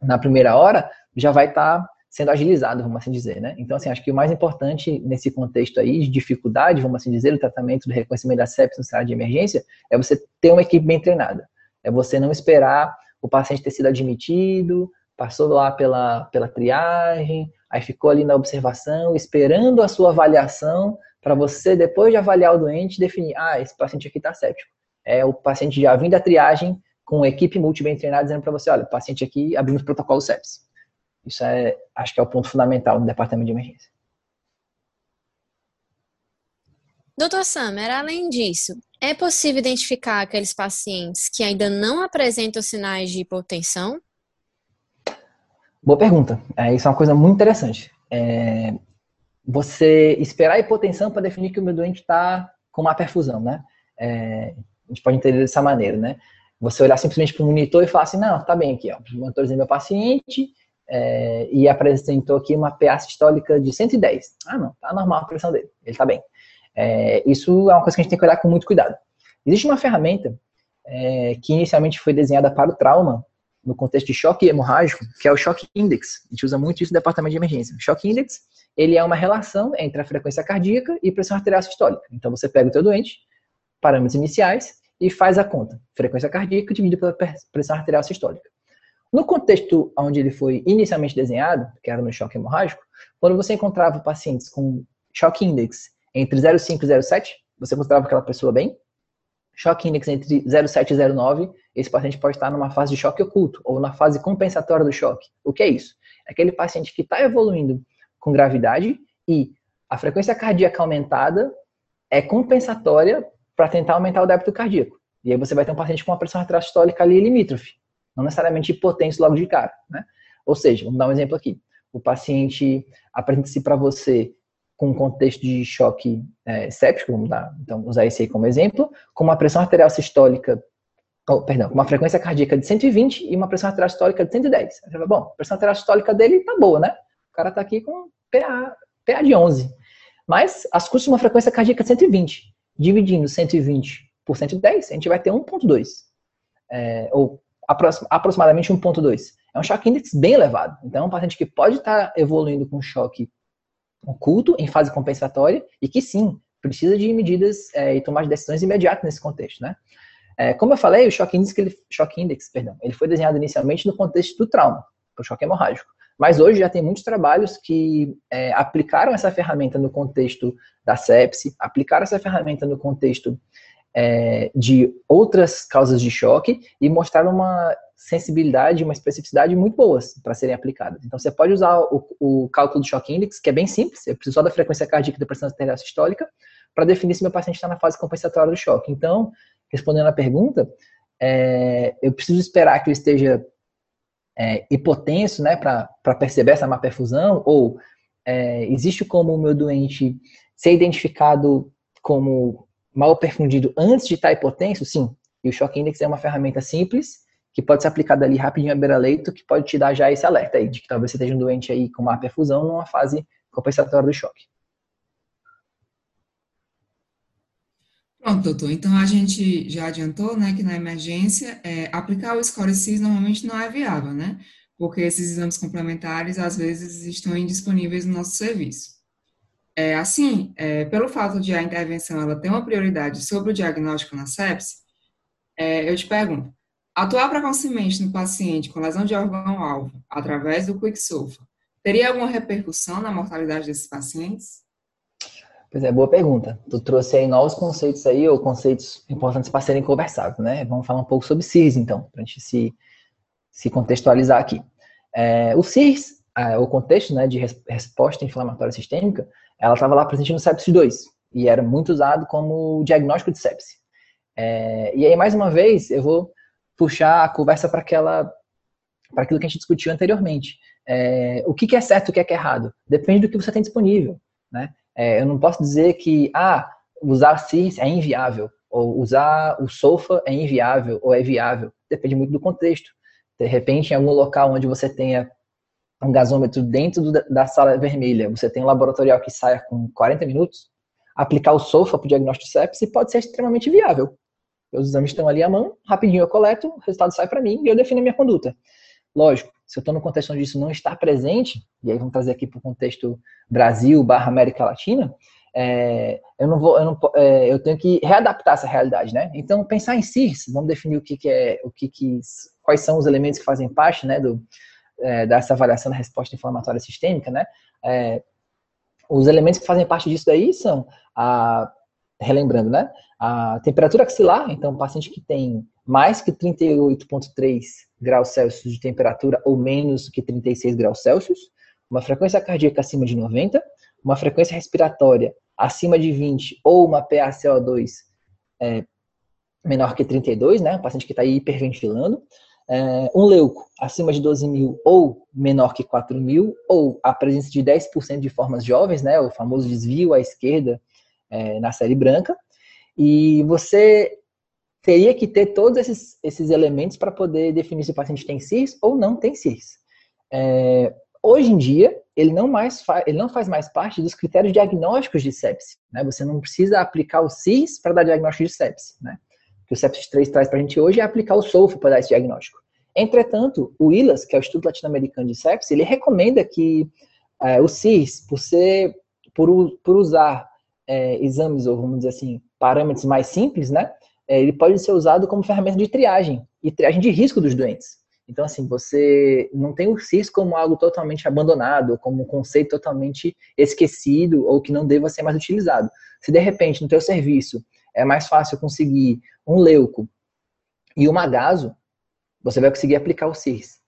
na primeira hora, já vai estar tá sendo agilizado, vamos assim dizer, né? Então, assim, acho que o mais importante nesse contexto aí de dificuldade, vamos assim dizer, o tratamento do reconhecimento da sepsis no cenário de emergência, é você ter uma equipe bem treinada. É você não esperar o paciente ter sido admitido, passou lá pela, pela triagem, aí ficou ali na observação, esperando a sua avaliação para você, depois de avaliar o doente, definir, ah, esse paciente aqui está séptico. É o paciente já vindo da triagem com equipe multi bem treinada, dizendo para você, olha, o paciente aqui abrimos protocolo sepsis. Isso é, acho que é o ponto fundamental no departamento de emergência. Doutor Samer, além disso, é possível identificar aqueles pacientes que ainda não apresentam sinais de hipotensão? Boa pergunta. É, isso é uma coisa muito interessante. É, você esperar a hipotensão para definir que o meu doente está com má perfusão, né? É, a gente pode entender dessa maneira, né? Você olhar simplesmente para o monitor e falar assim, não, tá bem aqui, ó, monitorizei meu paciente é, e apresentou aqui uma PA sistólica de 110. Ah, não, tá normal a pressão dele, ele tá bem. É, isso é uma coisa que a gente tem que olhar com muito cuidado. Existe uma ferramenta é, que inicialmente foi desenhada para o trauma, no contexto de choque hemorrágico, que é o Shock Index. A gente usa muito isso no departamento de emergência. O Shock Index, ele é uma relação entre a frequência cardíaca e pressão arterial sistólica. Então, você pega o teu doente, parâmetros iniciais, e faz a conta. Frequência cardíaca dividido pela pressão arterial sistólica. No contexto onde ele foi inicialmente desenhado, que era no choque hemorrágico, quando você encontrava pacientes com choque index entre 0,5 e 0,7, você considerava aquela pessoa bem. Choque index entre 0,7 e 0,9, esse paciente pode estar numa fase de choque oculto ou na fase compensatória do choque. O que é isso? É aquele paciente que está evoluindo com gravidade e a frequência cardíaca aumentada é compensatória para tentar aumentar o débito cardíaco. E aí você vai ter um paciente com uma pressão arterial sistólica ali limítrofe, não necessariamente hipotenso logo de cara, né? Ou seja, vamos dar um exemplo aqui. O paciente apresenta-se para você com um contexto de choque é, séptico, vamos dar, então usar esse aí como exemplo, com uma pressão arterial sistólica, oh, perdão, uma frequência cardíaca de 120 e uma pressão arterial sistólica de 110. Você fala, bom, a pressão arterial sistólica dele tá boa, né? O cara tá aqui com PA, PA de 11. Mas as custas de uma frequência cardíaca de 120 dividindo 120 por 110, a gente vai ter 1.2. É, ou aproximadamente 1.2. É um choque index bem elevado. Então, é um paciente que pode estar evoluindo com choque oculto, em fase compensatória, e que sim, precisa de medidas é, e tomar de decisões imediatas nesse contexto, né? É, como eu falei, o choque index, ele, index perdão, ele foi desenhado inicialmente no contexto do trauma, o choque hemorrágico. Mas hoje já tem muitos trabalhos que é, aplicaram essa ferramenta no contexto da sepse, aplicaram essa ferramenta no contexto é, de outras causas de choque e mostraram uma sensibilidade, uma especificidade muito boas para serem aplicadas. Então, você pode usar o, o, cálculo do choque index, que é bem simples, eu preciso só da frequência cardíaca e da pressão arterial sistólica, para definir se meu paciente está na fase compensatória do choque. Então, respondendo à pergunta, é, eu preciso esperar que ele esteja é, hipotenso, né, para perceber essa má perfusão, ou é, existe como o meu doente ser identificado como mal perfundido antes de estar hipotenso? Sim. E o Shock Index é uma ferramenta simples, que pode ser aplicada ali rapidinho à beira-leito, que pode te dar já esse alerta aí, de que talvez você esteja um doente aí com má perfusão numa fase compensatória do choque. Pronto, doutor. Então a gente já adiantou, né, que na emergência é, aplicar o score CIS normalmente não é viável, né? Porque esses exames complementares às vezes estão indisponíveis no nosso serviço. É, assim, é, pelo fato de a intervenção ela ter uma prioridade sobre o diagnóstico na sepse, é, eu te pergunto, atuar precocemente no paciente com lesão de órgão-alvo através do quick-sulfa teria alguma repercussão na mortalidade desses pacientes? Pois é, boa pergunta. Tu trouxe aí novos conceitos aí, ou conceitos importantes para serem conversados, né? Vamos falar um pouco sobre CIRS, então, para a gente se, se contextualizar aqui. É, o CIRS, é, o contexto né, de res, resposta inflamatória sistêmica, ela estava lá presente no sepsis 2, e era muito usado como diagnóstico de sepsis. É, e aí, mais uma vez, eu vou puxar a conversa para aquela para aquilo que a gente discutiu anteriormente. É, o que, que, é certo o que é, que é errado? Depende do que você tem disponível. Né? É, eu não posso dizer que, ah, usar CIS é inviável, ou usar o SOFA é inviável, ou é viável. Depende muito do contexto. De repente, em algum local onde você tenha um gasômetro dentro do, da sala vermelha, você tem um laboratorial que saia com 40 minutos, aplicar o SOFA para o diagnóstico de sepsis pode ser extremamente viável. Os exames estão ali à mão, rapidinho eu coleto, o resultado sai para mim e eu defino a minha conduta. Lógico, se eu estou no contexto onde isso não está presente, e aí vamos trazer aqui para o contexto Brasil barra América Latina, é, eu não vou, eu, não, é, eu tenho que readaptar essa realidade, né? Então pensar em CIRS, vamos definir o que, que é, o que, que quais são os elementos que fazem parte, né, do, é, dessa avaliação da resposta inflamatória sistêmica, né? É, Os elementos que fazem parte disso daí são, a, relembrando, né? A temperatura axilar, então, paciente que tem mais que 38,3 graus Celsius de temperatura ou menos que 36 graus Celsius, uma frequência cardíaca acima de 90, uma frequência respiratória acima de 20 ou uma PaCO2 é, menor que 32, né? Um paciente que está hiperventilando, é, um leuco acima de 12 mil ou menor que 4 mil, ou a presença de 10% de formas jovens, né, o famoso desvio à esquerda é, na série branca, e você teria que ter todos esses, esses elementos para poder definir se o paciente tem CIRS ou não tem CIRS. É, hoje em dia, ele não, mais ele não faz mais parte dos critérios diagnósticos de sepse. Né? Você não precisa aplicar o CIRS para dar diagnóstico de sepse. Né? O que o sepsis 3 traz para a gente hoje é aplicar o SOFO para dar esse diagnóstico. Entretanto, o ILAS, que é o Instituto Latino-Americano de Sepsis, ele recomenda que é, o CIRS, por, ser, por, por usar é, exames, ou vamos dizer assim, parâmetros mais simples, né, é, ele pode ser usado como ferramenta de triagem, e triagem de risco dos doentes. Então, assim, você não tem o CIS como algo totalmente abandonado, como um conceito totalmente esquecido ou que não deva ser mais utilizado. Se de repente no teu serviço é mais fácil conseguir um leuco e um agaso, você vai conseguir aplicar o CIRS.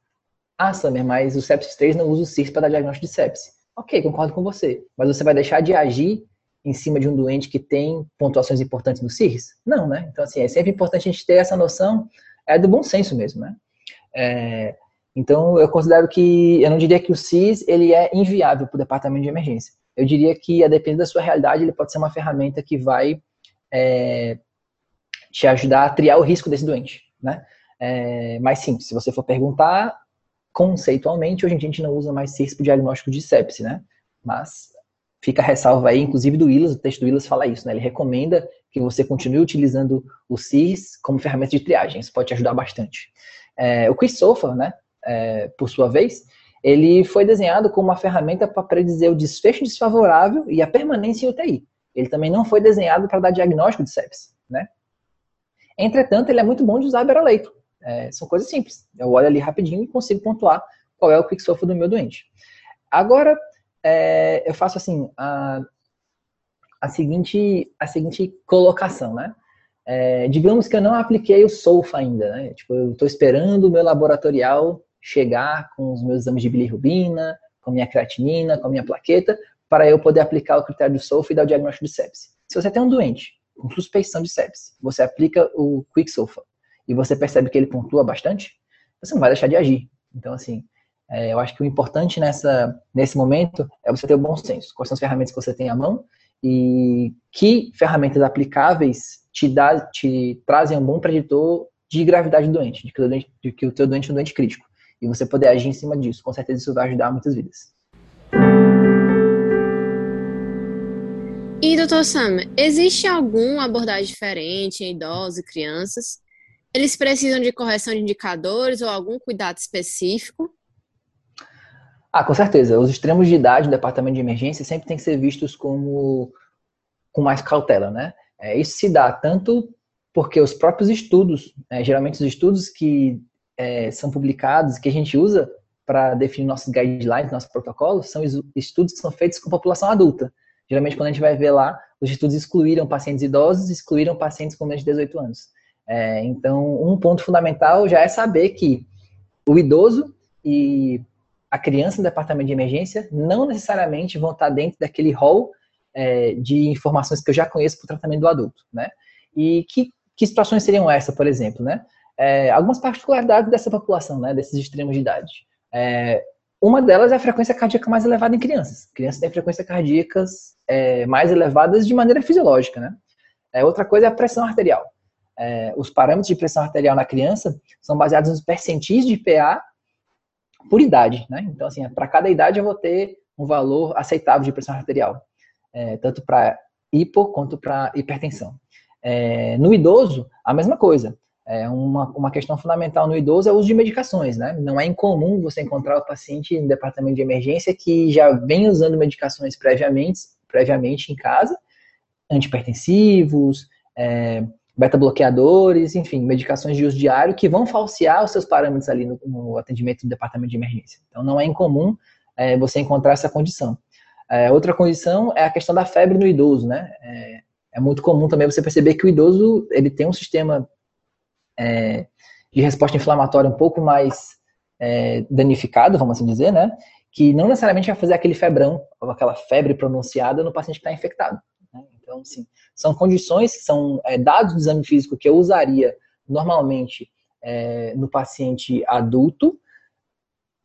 Ah, Samer, mas o sepsis 3 não usa o CIRS para dar diagnóstico de sepsis. Ok, concordo com você. Mas você vai deixar de agir em cima de um doente que tem pontuações importantes no CIRS? Não, né? Então, assim, é sempre importante a gente ter essa noção é do bom senso mesmo, né? É, então, eu considero que, eu não diria que o CIS, ele é inviável para o departamento de emergência. Eu diria que, a depender da sua realidade, ele pode ser uma ferramenta que vai é, te ajudar a triar o risco desse doente, né? É, mas sim, se você for perguntar, conceitualmente, hoje em dia a gente não usa mais CIRS para diagnóstico de sepse, né? Mas fica a ressalva aí, inclusive do Willis, o texto do Willis fala isso, né? Ele recomenda que você continue utilizando o CIRS como ferramenta de triagem, isso pode te ajudar bastante. É, o QuickSofa, né, é, por sua vez, ele foi desenhado como uma ferramenta para predizer o desfecho desfavorável e a permanência em UTI. Ele também não foi desenhado para dar diagnóstico de sepsis, né? Entretanto, ele é muito bom de usar beroleito. É, são coisas simples. Eu olho ali rapidinho e consigo pontuar qual é o quicksofa do meu doente. Agora, é, eu faço assim, a, a, seguinte, a seguinte colocação, né? É, digamos que eu não apliquei o SOFA ainda, né? Tipo, eu estou esperando o meu laboratorial chegar com os meus exames de bilirrubina, com minha creatinina, com minha plaqueta, para eu poder aplicar o critério do SOFA e dar o diagnóstico de sepse. Se você tem um doente com suspeição de sepse, você aplica o Quick SOFA e você percebe que ele pontua bastante, você não vai deixar de agir. Então, assim, é, eu acho que o importante nessa, nesse momento é você ter o bom senso. Quais são as ferramentas que você tem à mão e que ferramentas aplicáveis te, dá, te trazem um bom preditor de gravidade do doente, de que o, doente, de que o teu doente é um doente crítico. E você poder agir em cima disso. Com certeza isso vai ajudar muitas vidas. E, doutor Sam, existe alguma abordagem diferente em idosos e crianças? Eles precisam de correção de indicadores ou algum cuidado específico? Ah, com certeza. Os extremos de idade do departamento de emergência sempre têm que ser vistos como com mais cautela, né? É, isso se dá tanto porque os próprios estudos, é, geralmente os estudos que é, são publicados, que a gente usa para definir nossos guidelines, nossos protocolos, são estudos que são feitos com população adulta. Geralmente, quando a gente vai ver lá, os estudos excluíram pacientes idosos, excluíram pacientes com menos de 18 anos. É, então, um ponto fundamental já é saber que o idoso e a criança no departamento de emergência não necessariamente vão estar dentro daquele rol é, de informações que eu já conheço para o tratamento do adulto, né? E que, que situações seriam essas, por exemplo, né? É, algumas particularidades dessa população, né? Desses extremos de idade. É, uma delas é a frequência cardíaca mais elevada em crianças. Crianças têm frequências cardíacas é, mais elevadas de maneira fisiológica, né? É, outra coisa é a pressão arterial. É, os parâmetros de pressão arterial na criança são baseados nos percentis de PA por idade, né? Então, assim, para cada idade eu vou ter um valor aceitável de pressão arterial, é, tanto para hipo quanto para hipertensão. É, no idoso, a mesma coisa. É uma, uma questão fundamental no idoso é o uso de medicações, né? Não é incomum você encontrar o paciente no departamento de emergência que já vem usando medicações previamente, previamente em casa, antipertensivos, é, beta-bloqueadores, enfim, medicações de uso diário que vão falsear os seus parâmetros ali no, no atendimento do departamento de emergência. Então, não é incomum é, você encontrar essa condição. É, outra condição é a questão da febre no idoso, né? É, é, muito comum também você perceber que o idoso ele tem um sistema é, de resposta inflamatória um pouco mais é, danificado, vamos assim dizer, né? Que não necessariamente vai fazer aquele febrão, ou aquela febre pronunciada no paciente que está infectado. Então, sim, são condições, são é, dados do exame físico que eu usaria normalmente é, no paciente adulto,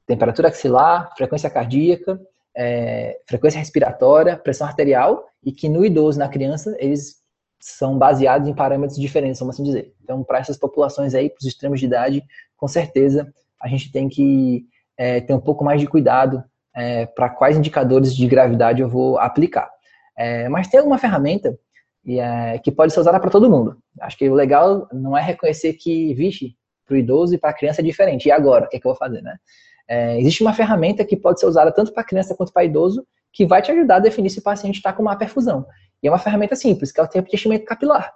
temperatura axilar, frequência cardíaca, é, frequência respiratória, pressão arterial, e que no idoso, na criança, eles são baseados em parâmetros diferentes, vamos assim dizer. Então, para essas populações aí, para os extremos de idade, com certeza a gente tem que é, ter um pouco mais de cuidado é, para quais indicadores de gravidade eu vou aplicar. É, mas tem alguma ferramenta e, é, que pode ser usada para todo mundo. Acho que o legal não é reconhecer que, vixe, para o idoso e para a criança é diferente. E agora? O que, é que eu vou fazer, né? É, existe uma ferramenta que pode ser usada tanto para criança quanto para idoso que vai te ajudar a definir se o paciente está com má perfusão. E é uma ferramenta simples, que é o tempo de enchimento capilar.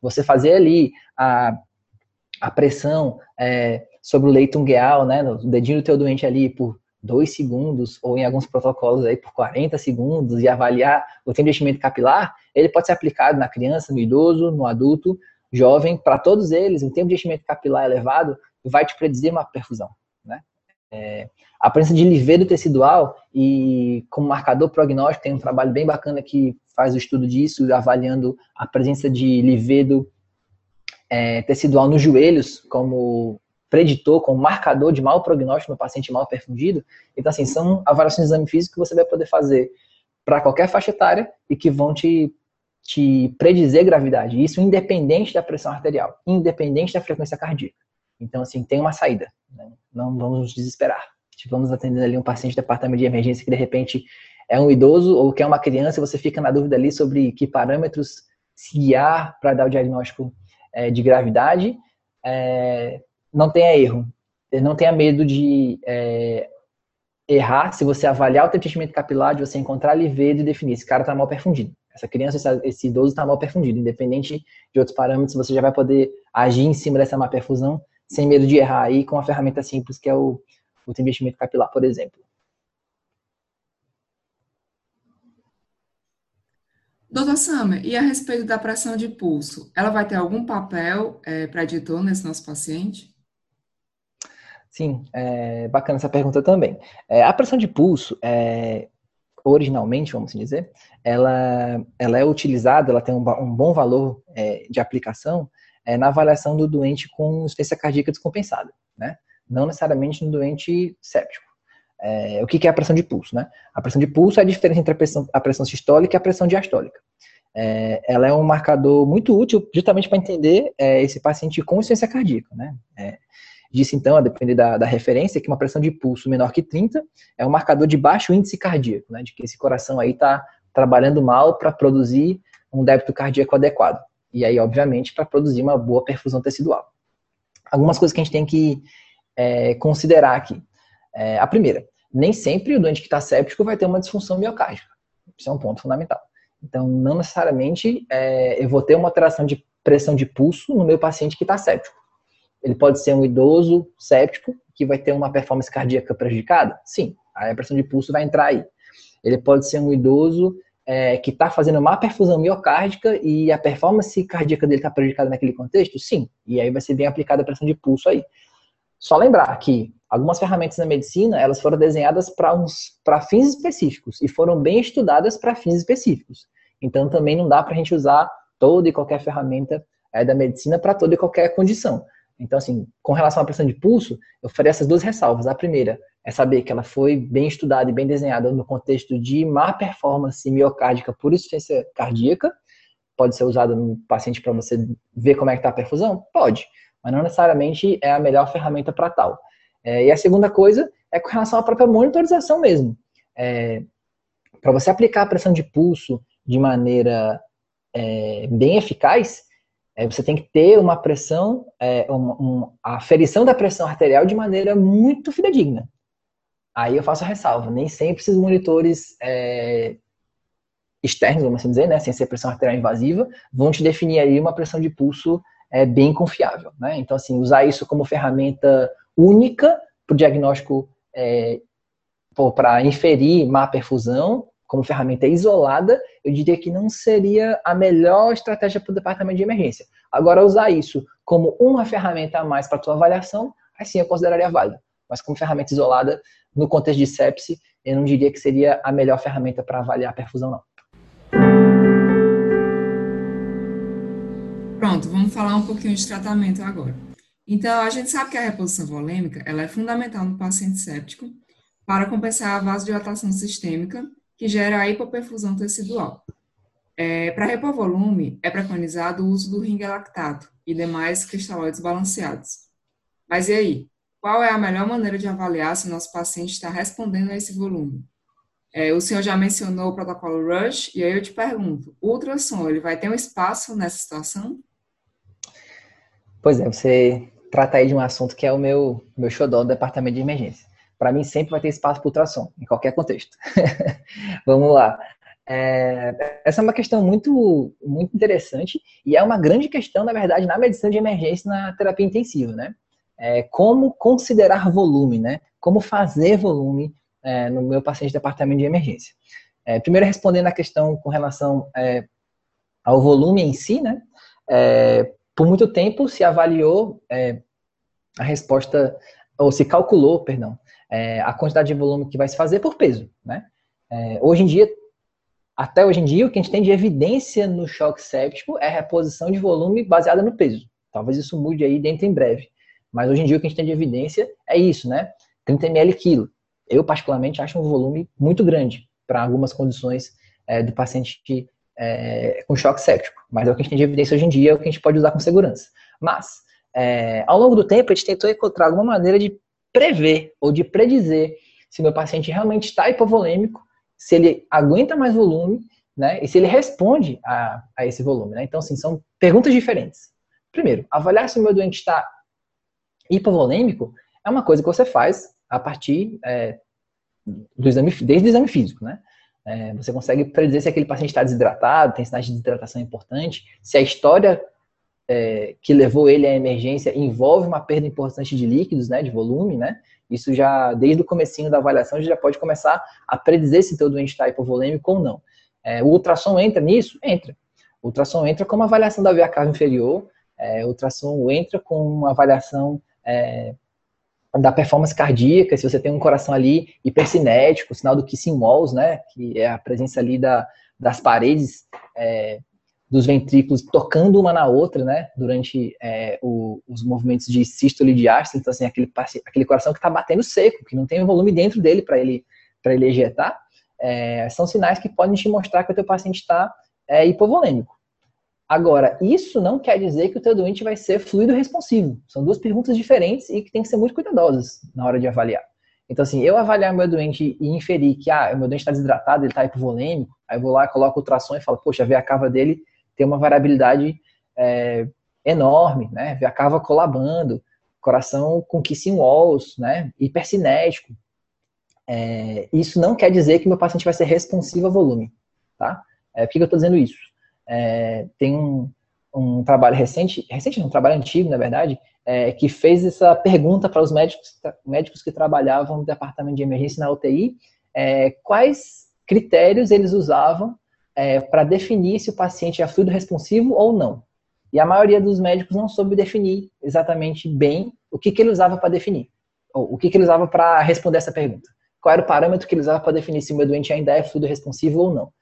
Você fazer ali a, a pressão é, sobre o leito ungueal, né, no dedinho do teu doente ali por dois segundos, ou em alguns protocolos aí por 40 segundos, e avaliar o tempo de enchimento capilar, ele pode ser aplicado na criança, no idoso, no adulto, jovem, para todos eles, o tempo de enchimento capilar elevado vai te predizer uma perfusão, né? É, a presença de livedo tecidual e como marcador prognóstico tem um trabalho bem bacana que faz o estudo disso, avaliando a presença de livedo é, tecidual nos joelhos como preditor, como marcador de mau prognóstico no paciente mal perfundido. Então, assim, são avaliações de exame físico que você vai poder fazer para qualquer faixa etária e que vão te, te predizer gravidade. Isso independente da pressão arterial, independente da frequência cardíaca. Então, assim, tem uma saída. Né? Não vamos nos desesperar. Vamos atender ali um paciente de departamento de emergência que, de repente, é um idoso ou que é uma criança e você fica na dúvida ali sobre que parâmetros se guiar para dar o diagnóstico é, de gravidade. É, não tenha erro. Não tenha medo de é, errar se você avaliar o tecido capilar, de você encontrar ali, ver e definir. Esse cara está mal perfundido. Essa criança, esse idoso está mal perfundido. Independente de outros parâmetros, você já vai poder agir em cima dessa má perfusão sem medo de errar aí com uma ferramenta simples que é o, o investimento capilar, por exemplo. Doutor Summer, e a respeito da pressão de pulso, ela vai ter algum papel é, preditor nesse nosso paciente? Sim, é bacana essa pergunta também. É, a pressão de pulso, é, originalmente, vamos dizer, ela, ela é utilizada, ela tem um, um bom valor é, de aplicação é, na avaliação do doente com insuficiência cardíaca descompensada, né? Não necessariamente no doente séptico. É, o que, que é a pressão de pulso, né? A pressão de pulso é a diferença entre a pressão, a pressão sistólica e a pressão diastólica. É, ela é um marcador muito útil justamente para entender é, esse paciente com insuficiência cardíaca, né? É, disse então, a depender da, da, referência, que uma pressão de pulso menor que 30 é um marcador de baixo índice cardíaco, né? De que esse coração aí está trabalhando mal para produzir um débito cardíaco adequado. E aí, obviamente, para produzir uma boa perfusão tecidual. Algumas coisas que a gente tem que é, considerar aqui. É, a primeira, nem sempre o doente que está séptico vai ter uma disfunção miocárdica. Isso é um ponto fundamental. Então, não necessariamente é, eu vou ter uma alteração de pressão de pulso no meu paciente que está séptico. Ele pode ser um idoso séptico que vai ter uma performance cardíaca prejudicada? Sim, a pressão de pulso vai entrar aí. Ele pode ser um idoso é, que está fazendo má perfusão miocárdica e a performance cardíaca dele está prejudicada naquele contexto? Sim. E aí vai ser bem aplicada a pressão de pulso aí. Só lembrar que algumas ferramentas na medicina, elas foram desenhadas para fins específicos e foram bem estudadas para fins específicos. Então também não dá para a gente usar toda e qualquer ferramenta é, da medicina para toda e qualquer condição. Então, assim, com relação à pressão de pulso, eu faria essas duas ressalvas. A primeira, é saber que ela foi bem estudada e bem desenhada no contexto de má performance miocárdica por insuficiência cardíaca. Pode ser usada no paciente para você ver como é que está a perfusão? Pode, mas não necessariamente é a melhor ferramenta para tal. É, e a segunda coisa é com relação à própria monitorização mesmo. É, para você aplicar a pressão de pulso de maneira é, bem eficaz, é, você tem que ter uma pressão, é, um, a aferição da pressão arterial de maneira muito fidedigna. Aí eu faço a ressalva, nem sempre esses monitores é, externos, vamos assim dizer, né, sem ser pressão arterial invasiva, vão te definir aí uma pressão de pulso é, bem confiável. Né? Então, assim, usar isso como ferramenta única para o diagnóstico, é, para inferir má perfusão, como ferramenta isolada, eu diria que não seria a melhor estratégia para o departamento de emergência. Agora, usar isso como uma ferramenta a mais para a tua avaliação, aí sim eu consideraria válido. Mas como ferramenta isolada, no contexto de sepse, eu não diria que seria a melhor ferramenta para avaliar a perfusão, não. Pronto, vamos falar um pouquinho de tratamento agora. Então, a gente sabe que a reposição volêmica ela é fundamental no paciente séptico para compensar a vasodilatação sistêmica que gera a hipoperfusão tecidual. É, para repor volume, é preconizado o uso do ringue lactato e demais cristalóides balanceados. Mas e aí? Qual é a melhor maneira de avaliar se nosso paciente está respondendo a esse volume? É, o senhor já mencionou o protocolo RUSH, e aí eu te pergunto, o ultrassom, ele vai ter um espaço nessa situação? Pois é, você trata aí de um assunto que é o meu, meu xodó do departamento de emergência para mim sempre vai ter espaço para ultrassom, em qualquer contexto. [LAUGHS] Vamos lá. É, essa é uma questão muito, muito interessante e é uma grande questão, na verdade, na medicina de emergência na terapia intensiva, né? É, como considerar volume, né? Como fazer volume é, no meu paciente de departamento de emergência. É, primeiro, respondendo a questão com relação é, ao volume em si, né? É, por muito tempo se avaliou a resposta, ou se calculou, perdão, é, a quantidade de volume que vai se fazer por peso, né? É, hoje em dia, até hoje em dia, o que a gente tem de evidência no choque séptico é a reposição de volume baseada no peso. Talvez isso mude aí dentro em breve. Mas hoje em dia o que a gente tem de evidência é isso, né? 30 ml quilo. Eu, particularmente, acho um volume muito grande para algumas condições é, do paciente que, é, com choque séptico. Mas é o que a gente tem de evidência hoje em dia, é o que a gente pode usar com segurança. Mas, é, ao longo do tempo, a gente tentou encontrar alguma maneira de prever ou de predizer se meu paciente realmente está hipovolêmico, se ele aguenta mais volume, né? E se ele responde a, a esse volume, né? Então, assim, são perguntas diferentes. Primeiro, avaliar se o meu doente está hipovolêmico é uma coisa que você faz a partir é, do exame, desde o exame físico, né? É, você consegue predizer se aquele paciente está desidratado, tem sinais de desidratação importante, se a história é, que levou ele à emergência envolve uma perda importante de líquidos, né, de volume, né? Isso já, desde o comecinho da avaliação, a gente já pode começar a predizer se teu doente está hipovolêmico ou não. É, o ultrassom entra nisso? Entra. O ultrassom entra como avaliação da via cava inferior, é, o ultrassom entra com uma avaliação é, da performance cardíaca, se você tem um coração ali hipercinético, sinal do kissing walls, né, que é a presença ali da, das paredes é, dos ventrículos tocando uma na outra, né, durante é, o, os movimentos de sístole e diástole, então assim, aquele, aquele coração que está batendo seco, que não tem volume dentro dele para ele, para ele ejetar, é, são sinais que podem te mostrar que o teu paciente está é, hipovolêmico. Agora, isso não quer dizer que o teu doente vai ser fluido responsivo. São duas perguntas diferentes e que tem que ser muito cuidadosas na hora de avaliar. Então, assim, eu avaliar meu doente e inferir que, ah, meu doente está desidratado, ele está hipovolêmico, aí eu vou lá, coloco o ultrassom e falo, poxa, vê a cava dele tem uma variabilidade é, enorme, né? Ver a cava colabando, coração com kissing walls, né? Hipercinético. É, isso não quer dizer que meu paciente vai ser responsivo a volume, tá? É, por que eu estou dizendo isso? É, tem um, um trabalho recente, recente um trabalho antigo, na verdade, é, que fez essa pergunta para os médicos, médicos que trabalhavam no departamento de emergência na UTI, é, quais critérios eles usavam é, para definir se o paciente é fluido responsivo ou não. E a maioria dos médicos não soube definir exatamente bem o que, que ele usava para definir, ou o que, que ele usava para responder essa pergunta. Qual era o parâmetro que ele usava para definir se o meu doente ainda é fluido responsivo ou não.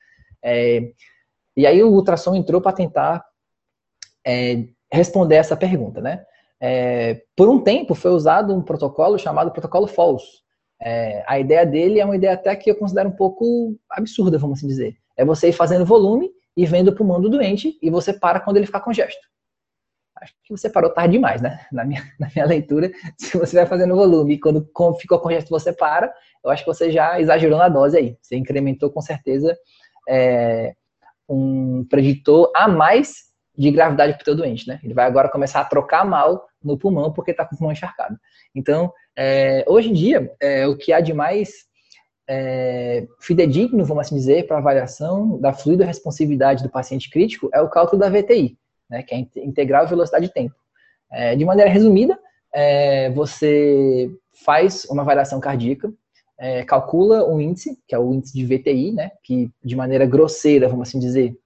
É, e aí o ultrassom entrou para tentar é, responder essa pergunta, né? É, por um tempo foi usado um protocolo chamado protocolo falso. É, a ideia dele é uma ideia até que eu considero um pouco absurda, vamos assim dizer. É você ir fazendo volume e vendo o pulmão do doente e você para quando ele ficar congesto. Acho que você parou tarde demais, né? Na minha, [LAUGHS] na minha leitura, [LAUGHS] se você vai fazendo volume e quando ficou congesto você para, eu acho que você já exagerou na dose aí. Você incrementou com certeza é, um preditor a mais de gravidade para o teu doente, né? Ele vai agora começar a trocar mal no pulmão porque está com o pulmão encharcado. Então, é, hoje em dia, é, o que há de mais é, fidedigno, vamos assim dizer, para avaliação da fluida responsividade do paciente crítico é o cálculo da VTI, né, que é integral velocidade de tempo. É, de maneira resumida, é, você faz uma avaliação cardíaca, é, calcula um índice, que é o índice de VTI, né, que de maneira grosseira, vamos assim dizer,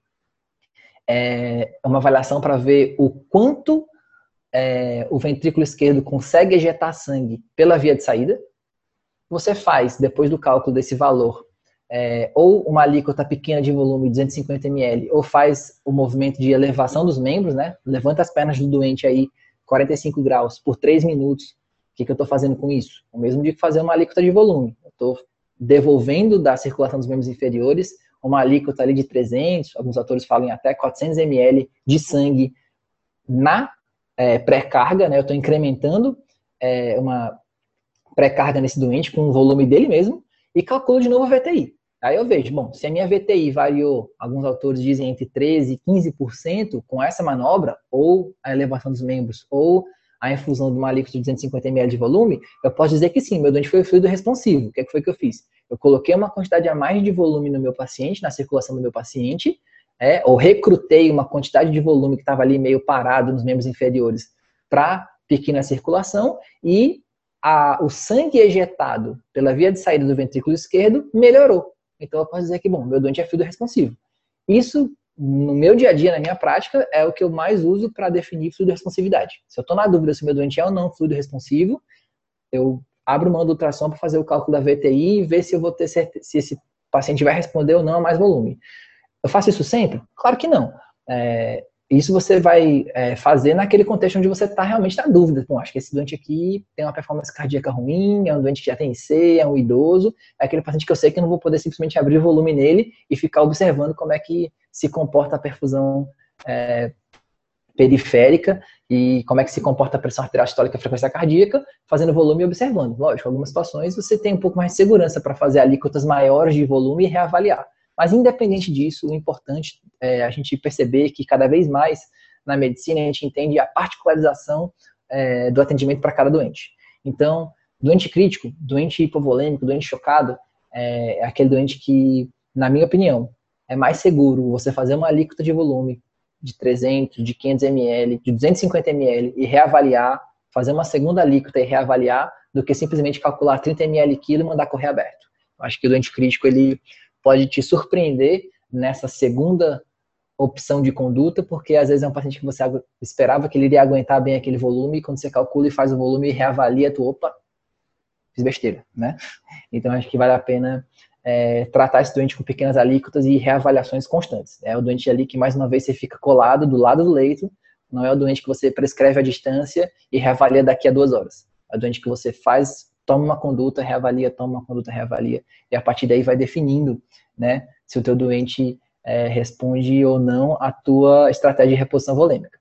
é uma avaliação para ver o quanto é, o ventrículo esquerdo consegue ejetar sangue pela via de saída. Você faz, depois do cálculo desse valor, é, ou uma alíquota pequena de volume, 250 ml, ou faz o movimento de elevação dos membros, né? Levanta as pernas do doente aí 45 graus por 3 minutos. O que, que eu estou fazendo com isso? O mesmo de fazer uma alíquota de volume. Eu estou devolvendo da circulação dos membros inferiores uma alíquota ali de 300, alguns autores falam até 400 ml de sangue na é, pré-carga, né? Eu estou incrementando é, uma pré-carga nesse doente com o volume dele mesmo e calculo de novo a VTI. Aí eu vejo, bom, se a minha VTI variou, alguns autores dizem entre 13% e 15% com essa manobra, ou a elevação dos membros, ou a infusão de uma alíquota de 250 ml de volume, eu posso dizer que sim, meu doente foi fluido responsivo. O que, é que foi que eu fiz? Eu coloquei uma quantidade a mais de volume no meu paciente, na circulação do meu paciente, é, ou recrutei uma quantidade de volume que estava ali meio parado nos membros inferiores para pequena circulação e a, o sangue ejetado pela via de saída do ventrículo esquerdo melhorou. Então eu posso dizer que, bom, meu doente é fluido responsivo. Isso, no meu dia a dia, na minha prática, é o que eu mais uso para definir fluido responsividade. Se eu estou na dúvida se meu doente é ou não fluido responsivo, eu abro mão do ultrassom para fazer o cálculo da VTI e ver se eu vou ter certeza, se esse paciente vai responder ou não a mais volume. Eu faço isso sempre? Claro que não. É, isso você vai é, fazer naquele contexto onde você está realmente na dúvida. Bom, acho que esse doente aqui tem uma performance cardíaca ruim, é um doente que já tem IC, é um idoso, é aquele paciente que eu sei que eu não vou poder simplesmente abrir o volume nele e ficar observando como é que se comporta a perfusão é, periférica e como é que se comporta a pressão arterial sistólica e a frequência cardíaca, fazendo volume e observando. Lógico, algumas situações você tem um pouco mais de segurança para fazer alíquotas maiores de volume e reavaliar. Mas, independente disso, o importante é a gente perceber que cada vez mais na medicina a gente entende a particularização é, do atendimento para cada doente. Então, doente crítico, doente hipovolêmico, doente chocado, é, é aquele doente que, na minha opinião, é mais seguro você fazer uma alíquota de volume de 300, de 500 ml, de 250 ml e reavaliar, fazer uma segunda alíquota e reavaliar, do que simplesmente calcular 30 ml quilo e mandar correr aberto. Eu acho que o doente crítico ele pode te surpreender nessa segunda opção de conduta, porque às vezes é um paciente que você esperava que ele iria aguentar bem aquele volume, e quando você calcula e faz o volume e reavalia, tu, opa, fiz besteira, né? Então acho que vale a pena é, tratar esse doente com pequenas alíquotas e reavaliações constantes. É o doente ali que mais uma vez você fica colado do lado do leito, não é o doente que você prescreve à distância e reavalia daqui a duas horas. É o doente que você faz toma uma conduta, reavalia, toma uma conduta, reavalia, e a partir daí vai definindo, né, se o teu doente é, responde ou não a tua estratégia de reposição volêmica.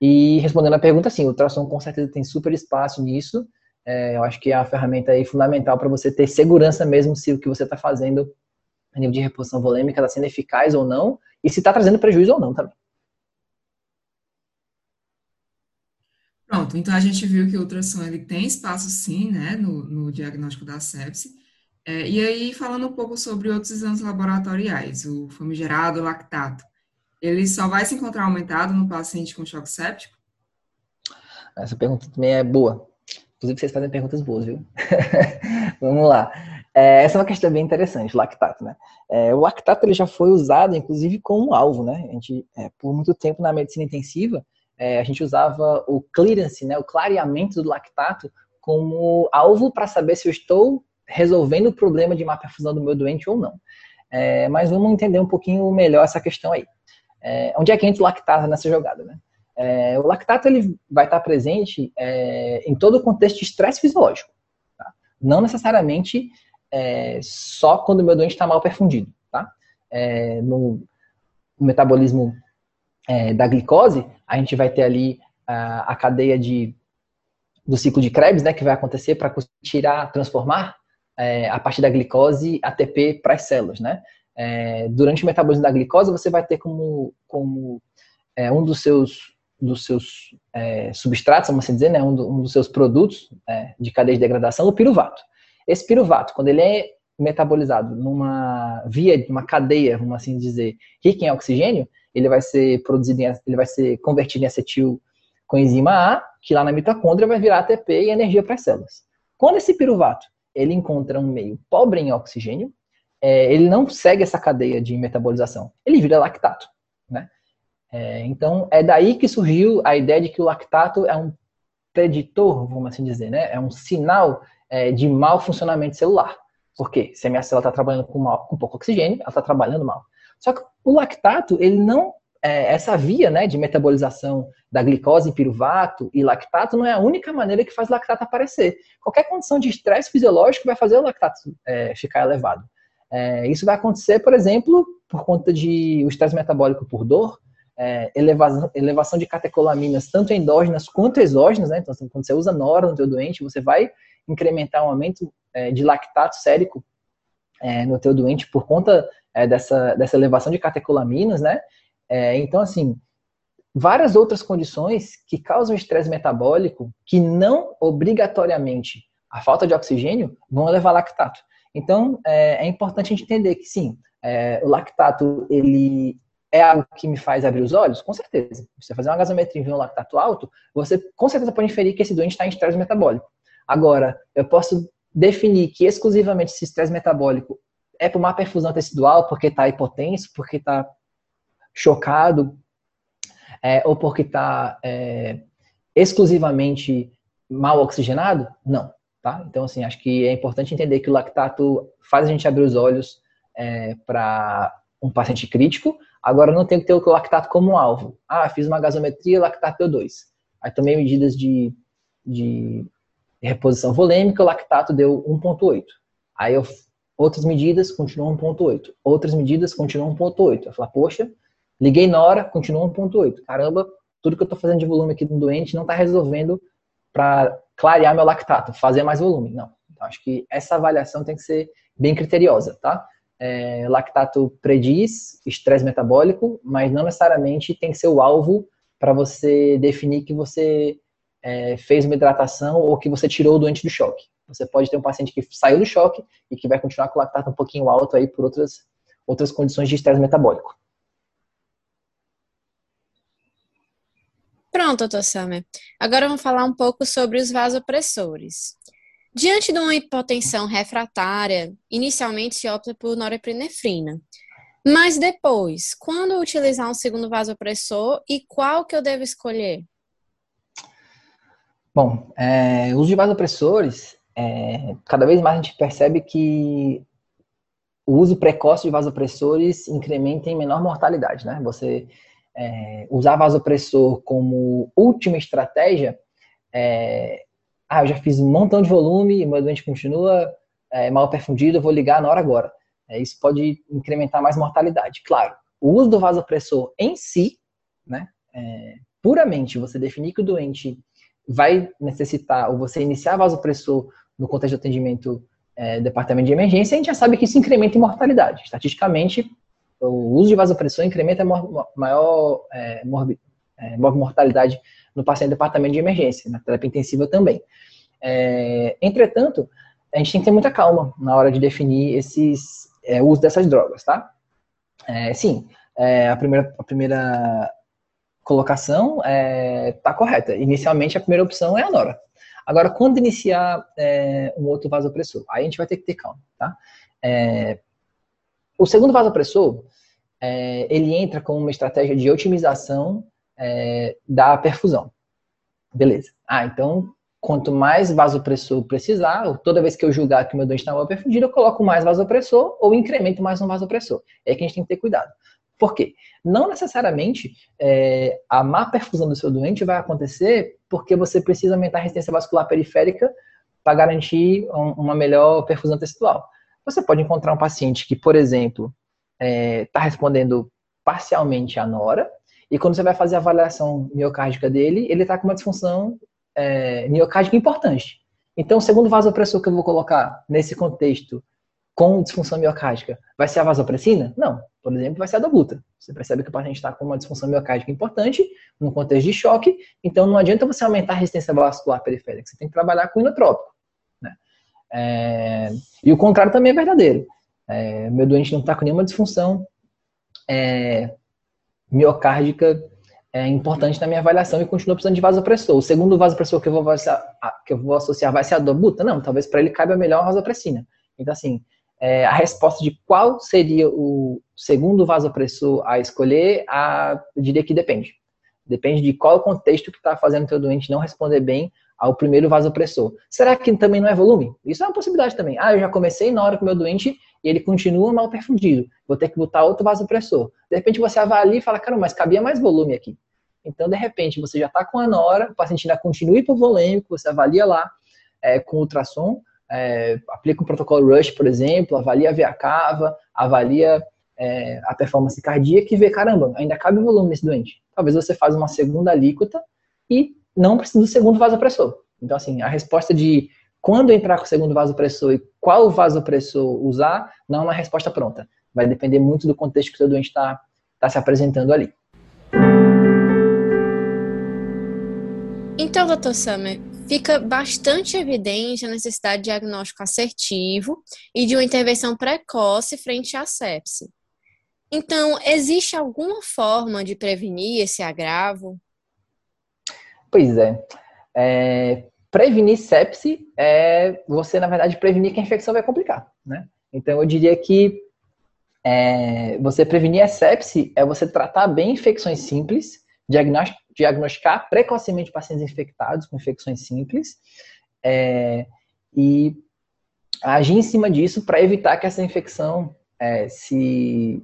E respondendo a pergunta, sim, o ultrassom com certeza tem super espaço nisso, é, eu acho que é a ferramenta aí fundamental para você ter segurança mesmo se o que você está fazendo a nível de reposição volêmica está sendo eficaz ou não, e se está trazendo prejuízo ou não também. Pronto, então a gente viu que o ultrassom ele tem espaço sim, né, no, no diagnóstico da sepse. É, e aí, falando um pouco sobre outros exames laboratoriais, o famigerado lactato, ele só vai se encontrar aumentado no paciente com choque séptico? Essa pergunta também é boa. Inclusive, vocês fazem perguntas boas, viu? [LAUGHS] Vamos lá. É, essa é uma questão bem interessante, lactato, né? É, o lactato ele já foi usado, inclusive, como alvo, né? A gente, é, por muito tempo na medicina intensiva, é, a gente usava o clearance, né, o clareamento do lactato, como alvo para saber se eu estou resolvendo o problema de má perfusão do meu doente ou não. É, mas vamos entender um pouquinho melhor essa questão aí. É, onde é que entra o lactato nessa jogada? Né? É, o lactato ele vai estar presente é, em todo o contexto de estresse fisiológico. Tá? Não necessariamente é, só quando o meu doente está mal perfundido. Tá? É, no metabolismo da glicose, a gente vai ter ali a, a cadeia de, do ciclo de Krebs, né, que vai acontecer para tirar, transformar é, a partir da glicose ATP para as células, né? É, durante o metabolismo da glicose, você vai ter como, como é, um dos seus, dos seus é, substratos, vamos assim dizer, né, um, do, um dos seus produtos é, de cadeia de degradação, o piruvato. Esse piruvato, quando ele é metabolizado numa via, uma cadeia, vamos assim dizer, rica em oxigênio, ele vai ser produzido, em, ele vai ser convertido em acetil coenzima A, que lá na mitocôndria vai virar ATP e energia para as células. Quando esse piruvato ele encontra um meio pobre em oxigênio, é, ele não segue essa cadeia de metabolização, ele vira lactato, né? É, então, é daí que surgiu a ideia de que o lactato é um preditor, vamos assim dizer, né? É um sinal é, de mau funcionamento celular. Por quê? Se a minha célula está trabalhando com, mal, com pouco oxigênio, ela está trabalhando mal. Só que o lactato, ele não é, essa via né, de metabolização da glicose em piruvato e lactato não é a única maneira que faz lactato aparecer. Qualquer condição de estresse fisiológico vai fazer o lactato é, ficar elevado. É, isso vai acontecer, por exemplo, por conta de o estresse metabólico por dor, é, elevação, elevação de catecolaminas, tanto endógenas quanto exógenas, né? Então, assim, quando você usa nora no teu doente, você vai incrementar um aumento é, de lactato sérico é, no teu doente por conta é, dessa, dessa elevação de catecolaminas, né? É, então, assim, várias outras condições que causam estresse metabólico que não obrigatoriamente a falta de oxigênio vão levar lactato. Então, é, é importante a gente entender que sim, é, o lactato ele é algo que me faz abrir os olhos? Com certeza. Você fazer uma gasometria e ver um lactato alto, você com certeza pode inferir que esse doente está em estresse metabólico. Agora, eu posso definir que exclusivamente esse estresse metabólico é por uma perfusão tecidual, porque está hipotenso, porque está chocado, é, ou porque está é, exclusivamente mal oxigenado? Não. Tá? Então, assim, acho que é importante entender que o lactato faz a gente abrir os olhos é, para um paciente crítico. Agora, não tem que ter o lactato como um alvo. Ah, fiz uma gasometria, lactato deu 2. Aí tomei medidas de, de reposição volêmica, o lactato deu 1,8. Aí eu, outras medidas continuam 1,8. Outras medidas continuam 1,8. Eu falo, poxa, liguei na hora, continua 1,8. Caramba, tudo que eu estou fazendo de volume aqui no doente não está resolvendo para clarear meu lactato, fazer mais volume. Não. Então, acho que essa avaliação tem que ser bem criteriosa, tá? É, lactato prediz estresse metabólico, mas não necessariamente tem que ser o alvo para você definir que você é, fez uma hidratação ou que você tirou o doente do choque. Você pode ter um paciente que saiu do choque e que vai continuar com o lactato um pouquinho alto aí por outras, outras condições de estresse metabólico. Pronto, doutor Samer. Agora vamos falar um pouco sobre os vasopressores. Diante de uma hipotensão refratária, inicialmente se opta por norepinefrina. Mas depois, quando utilizar um segundo vasopressor e qual que eu devo escolher? Bom, é, o uso de vasopressores, é, cada vez mais a gente percebe que o uso precoce de vasopressores incrementa em menor mortalidade, né? Você é, usar vasopressor como última estratégia, é, ah, eu já fiz um montão de volume, meu doente continua é, mal perfundido, eu vou ligar na hora agora. É, isso pode incrementar mais mortalidade. Claro, o uso do vasopressor em si, né, é, puramente você definir que o doente vai necessitar, ou você iniciar vasopressor no contexto de atendimento é, departamento de emergência, a gente já sabe que isso incrementa em mortalidade. Estatisticamente, o uso de vasopressor incrementa a maior é, é, mortalidade no paciente do departamento de emergência, na terapia intensiva também. É, entretanto, a gente tem que ter muita calma na hora de definir esses, é, uso dessas drogas, tá? É, sim, é, a, primeira, a primeira colocação está correta. Inicialmente, a primeira opção é a Nora. Agora, quando iniciar um outro vasopressor, aí a gente vai ter que ter calma, tá? O segundo vasopressor, é, ele entra como uma estratégia de otimização é, da perfusão. Beleza. Ah, então, quanto mais vasopressor precisar, toda vez que eu julgar que o meu doente está mal perfundido, eu coloco mais vasopressor ou incremento mais um vasopressor. É que a gente tem que ter cuidado. Por quê? Não necessariamente é, a má perfusão do seu doente vai acontecer porque você precisa aumentar a resistência vascular periférica para garantir um, uma melhor perfusão tecidual. Você pode encontrar um paciente que, por exemplo, está é, tá respondendo parcialmente a nora, e quando você vai fazer a avaliação miocárdica dele, ele está com uma disfunção é, miocárdica importante. Então, o segundo vasopressor que eu vou colocar nesse contexto com disfunção miocárdica vai ser a vasopressina? Não. Por exemplo, vai ser a dobuta. Você percebe que o paciente está com uma disfunção miocárdica importante, num contexto de choque, então não adianta você aumentar a resistência vascular periférica, você tem que trabalhar com inotrópico. É, e o contrário também é verdadeiro. É, meu doente não está com nenhuma disfunção é, miocárdica é importante na minha avaliação e continua precisando de vasopressor. O segundo vasopressor que eu vou associar, que eu vou associar vai ser a dobuta? Não, talvez para ele caiba melhor a vasopressina. Então, assim, é, a resposta de qual seria o segundo vasopressor a escolher, a, eu diria que depende. Depende de qual contexto que está fazendo o teu doente não responder bem ao primeiro vasopressor. Será que também não é volume? Isso é uma possibilidade também. Ah, eu já comecei na hora com o meu doente e ele continua mal perfundido. Vou ter que botar outro vasopressor. De repente você avalia e fala, cara, mas cabia mais volume aqui. Então, de repente, você já está com a nora, o paciente ainda continua hipovolêmico, você avalia lá é, com ultrassom, é, aplica o protocolo RUSH, por exemplo, avalia a veia cava, avalia é, a performance cardíaca e vê, caramba, ainda cabe volume nesse doente. Talvez você faça uma segunda alíquota e não precisa do segundo vasopressor. Então, assim, a resposta de quando entrar com o segundo vasopressor e qual vasopressor usar, não é uma resposta pronta. Vai depender muito do contexto que o seu doente está tá se apresentando ali. Então, doutor Summer, fica bastante evidente a necessidade de diagnóstico assertivo e de uma intervenção precoce frente à sepse. Então, existe alguma forma de prevenir esse agravo? Pois é. é prevenir sepse é você, na verdade, prevenir que a infecção vai complicar, né? Então, eu diria que é, você prevenir a sepse é você tratar bem infecções simples, diagnóstico diagnosticar precocemente pacientes infectados com infecções simples é, e agir em cima disso para evitar que essa infecção é, se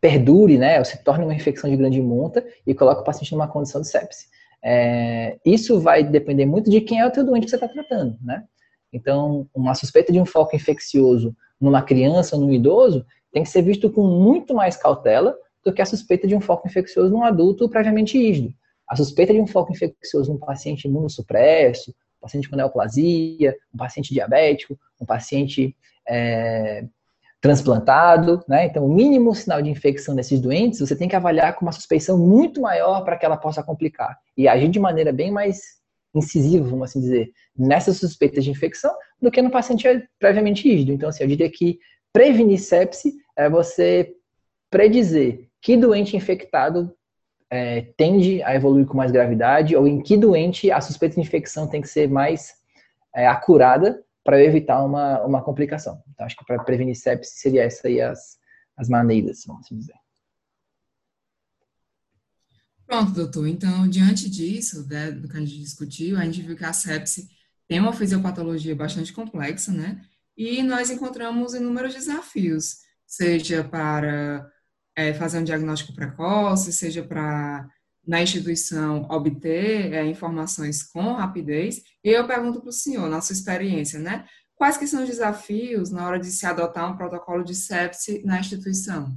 perdure, né, ou se torne uma infecção de grande monta e coloque o paciente numa condição de sepse. É, isso vai depender muito de quem é o teu doente que você está tratando, né? Então, uma suspeita de um foco infeccioso numa criança ou num idoso tem que ser visto com muito mais cautela do que a suspeita de um foco infeccioso num adulto previamente rígido. A suspeita de um foco infeccioso num paciente imunossupresso, um paciente com neoplasia, um paciente diabético, um paciente é, transplantado, né? Então, o mínimo sinal de infecção desses doentes, você tem que avaliar com uma suspeição muito maior para que ela possa complicar e agir de maneira bem mais incisiva, vamos assim dizer, nessas suspeitas de infecção do que no paciente previamente rígido. Então, assim, eu diria que prevenir sepse é você predizer que doente infectado é, tende a evoluir com mais gravidade ou em que doente a suspeita de infecção tem que ser mais é, acurada para evitar uma, uma complicação. Então, acho que para prevenir sepsis seria essa aí as, as maneiras, vamos assim dizer. Pronto, doutor. Então, diante disso, né, do que a gente discutiu, a gente viu que a sepse tem uma fisiopatologia bastante complexa, né? E nós encontramos inúmeros desafios, seja para é, fazer um diagnóstico precoce, seja para, na instituição, obter é, informações com rapidez. E eu pergunto para o senhor, na sua experiência, né? Quais que são os desafios na hora de se adotar um protocolo de sepse na instituição?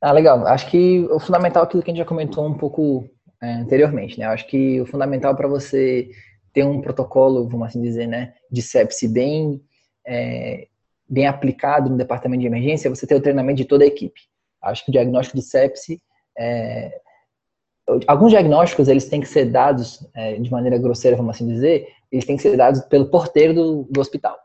Ah, legal. Acho que o fundamental é aquilo que a gente já comentou um pouco é, anteriormente, né? Acho que o fundamental para você ter um protocolo, vamos assim dizer, né, de sepse bem é, bem aplicado no departamento de emergência, você ter o treinamento de toda a equipe. Acho que o diagnóstico de sepse, é, alguns diagnósticos eles têm que ser dados é, de maneira grosseira, vamos assim dizer, eles têm que ser dados pelo porteiro do, do hospital.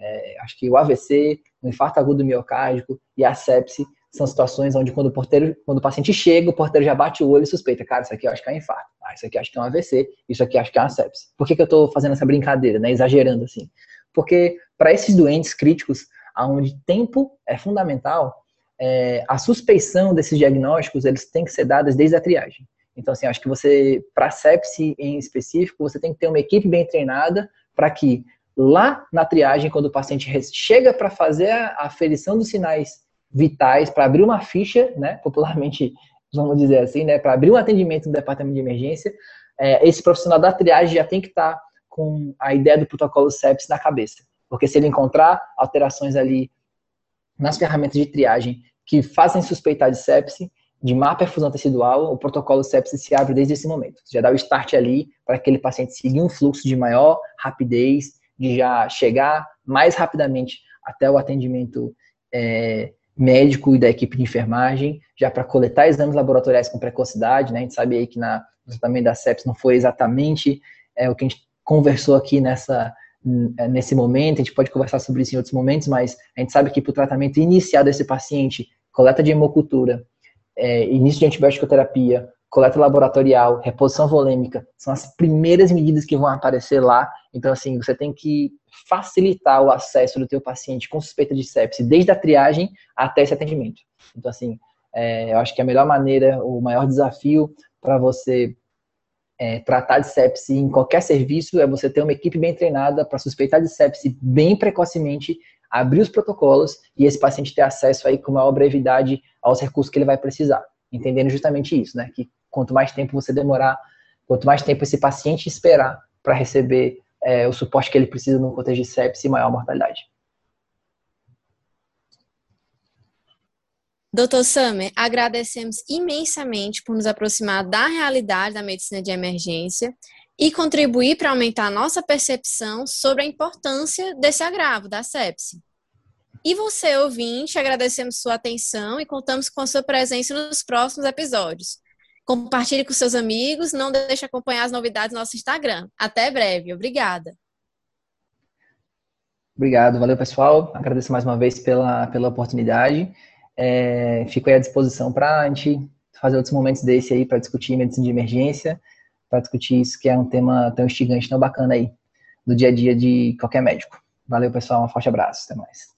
É, acho que o AVC, o infarto agudo miocárdico e a sepse são situações onde quando o porteiro, quando o paciente chega, o porteiro já bate o olho e suspeita, cara, isso aqui eu acho que é um infarto, ah, isso aqui eu acho que é um AVC, isso aqui eu acho que é uma sepse. Por que, que eu estou fazendo essa brincadeira, né, exagerando assim? Porque para esses doentes críticos, onde tempo é fundamental, é, a suspeição desses diagnósticos eles têm que ser dadas desde a triagem. Então, assim, acho que você, para sepsi em específico, você tem que ter uma equipe bem treinada para que lá na triagem, quando o paciente chega para fazer a aferição dos sinais vitais, para abrir uma ficha, né, popularmente, vamos dizer assim, né, para abrir um atendimento no departamento de emergência, é, esse profissional da triagem já tem que estar tá com a ideia do protocolo sepsi na cabeça. Porque se ele encontrar alterações ali nas ferramentas de triagem que fazem suspeitar de sepse, de má perfusão tecidual, o protocolo sepse se abre desde esse momento. Você já dá o start ali para aquele paciente seguir um fluxo de maior rapidez, de já chegar mais rapidamente até o atendimento é, médico e da equipe de enfermagem, já para coletar exames laboratoriais com precocidade, né? A gente sabe aí que na, no tratamento da sepse não foi exatamente é, o que a gente conversou aqui nessa, nesse momento, a gente pode conversar sobre isso em outros momentos, mas a gente sabe que para o tratamento inicial desse paciente, coleta de hemocultura é, início de antibiótico terapia, coleta laboratorial, reposição volêmica, são as primeiras medidas que vão aparecer lá. Então, assim, você tem que facilitar o acesso do teu paciente com suspeita de sepse, desde a triagem até esse atendimento. Então, assim, é, eu acho que a melhor maneira, o maior desafio para você é, tratar de sepse em qualquer serviço é você ter uma equipe bem treinada para suspeitar de sepse bem precocemente, abrir os protocolos e esse paciente ter acesso aí com maior brevidade aos recursos que ele vai precisar. Entendendo justamente isso, né? Que quanto mais tempo você demorar, quanto mais tempo esse paciente esperar para receber é, o suporte que ele precisa no contexto de sepse, maior mortalidade. Doutor Summer, agradecemos imensamente por nos aproximar da realidade da medicina de emergência e contribuir para aumentar nossa percepção sobre a importância desse agravo da sepse. E você, ouvinte, agradecemos sua atenção e contamos com a sua presença nos próximos episódios. Compartilhe com seus amigos, não deixe de acompanhar as novidades no nosso Instagram. Até breve. Obrigada. Obrigado, valeu pessoal. Agradeço mais uma vez pela, pela oportunidade. É, fico aí à disposição para a gente fazer outros momentos desse aí para discutir medicina de emergência, para discutir isso que é um tema tão instigante, tão bacana aí, do dia a dia de qualquer médico. Valeu, pessoal. Um forte abraço. Até mais.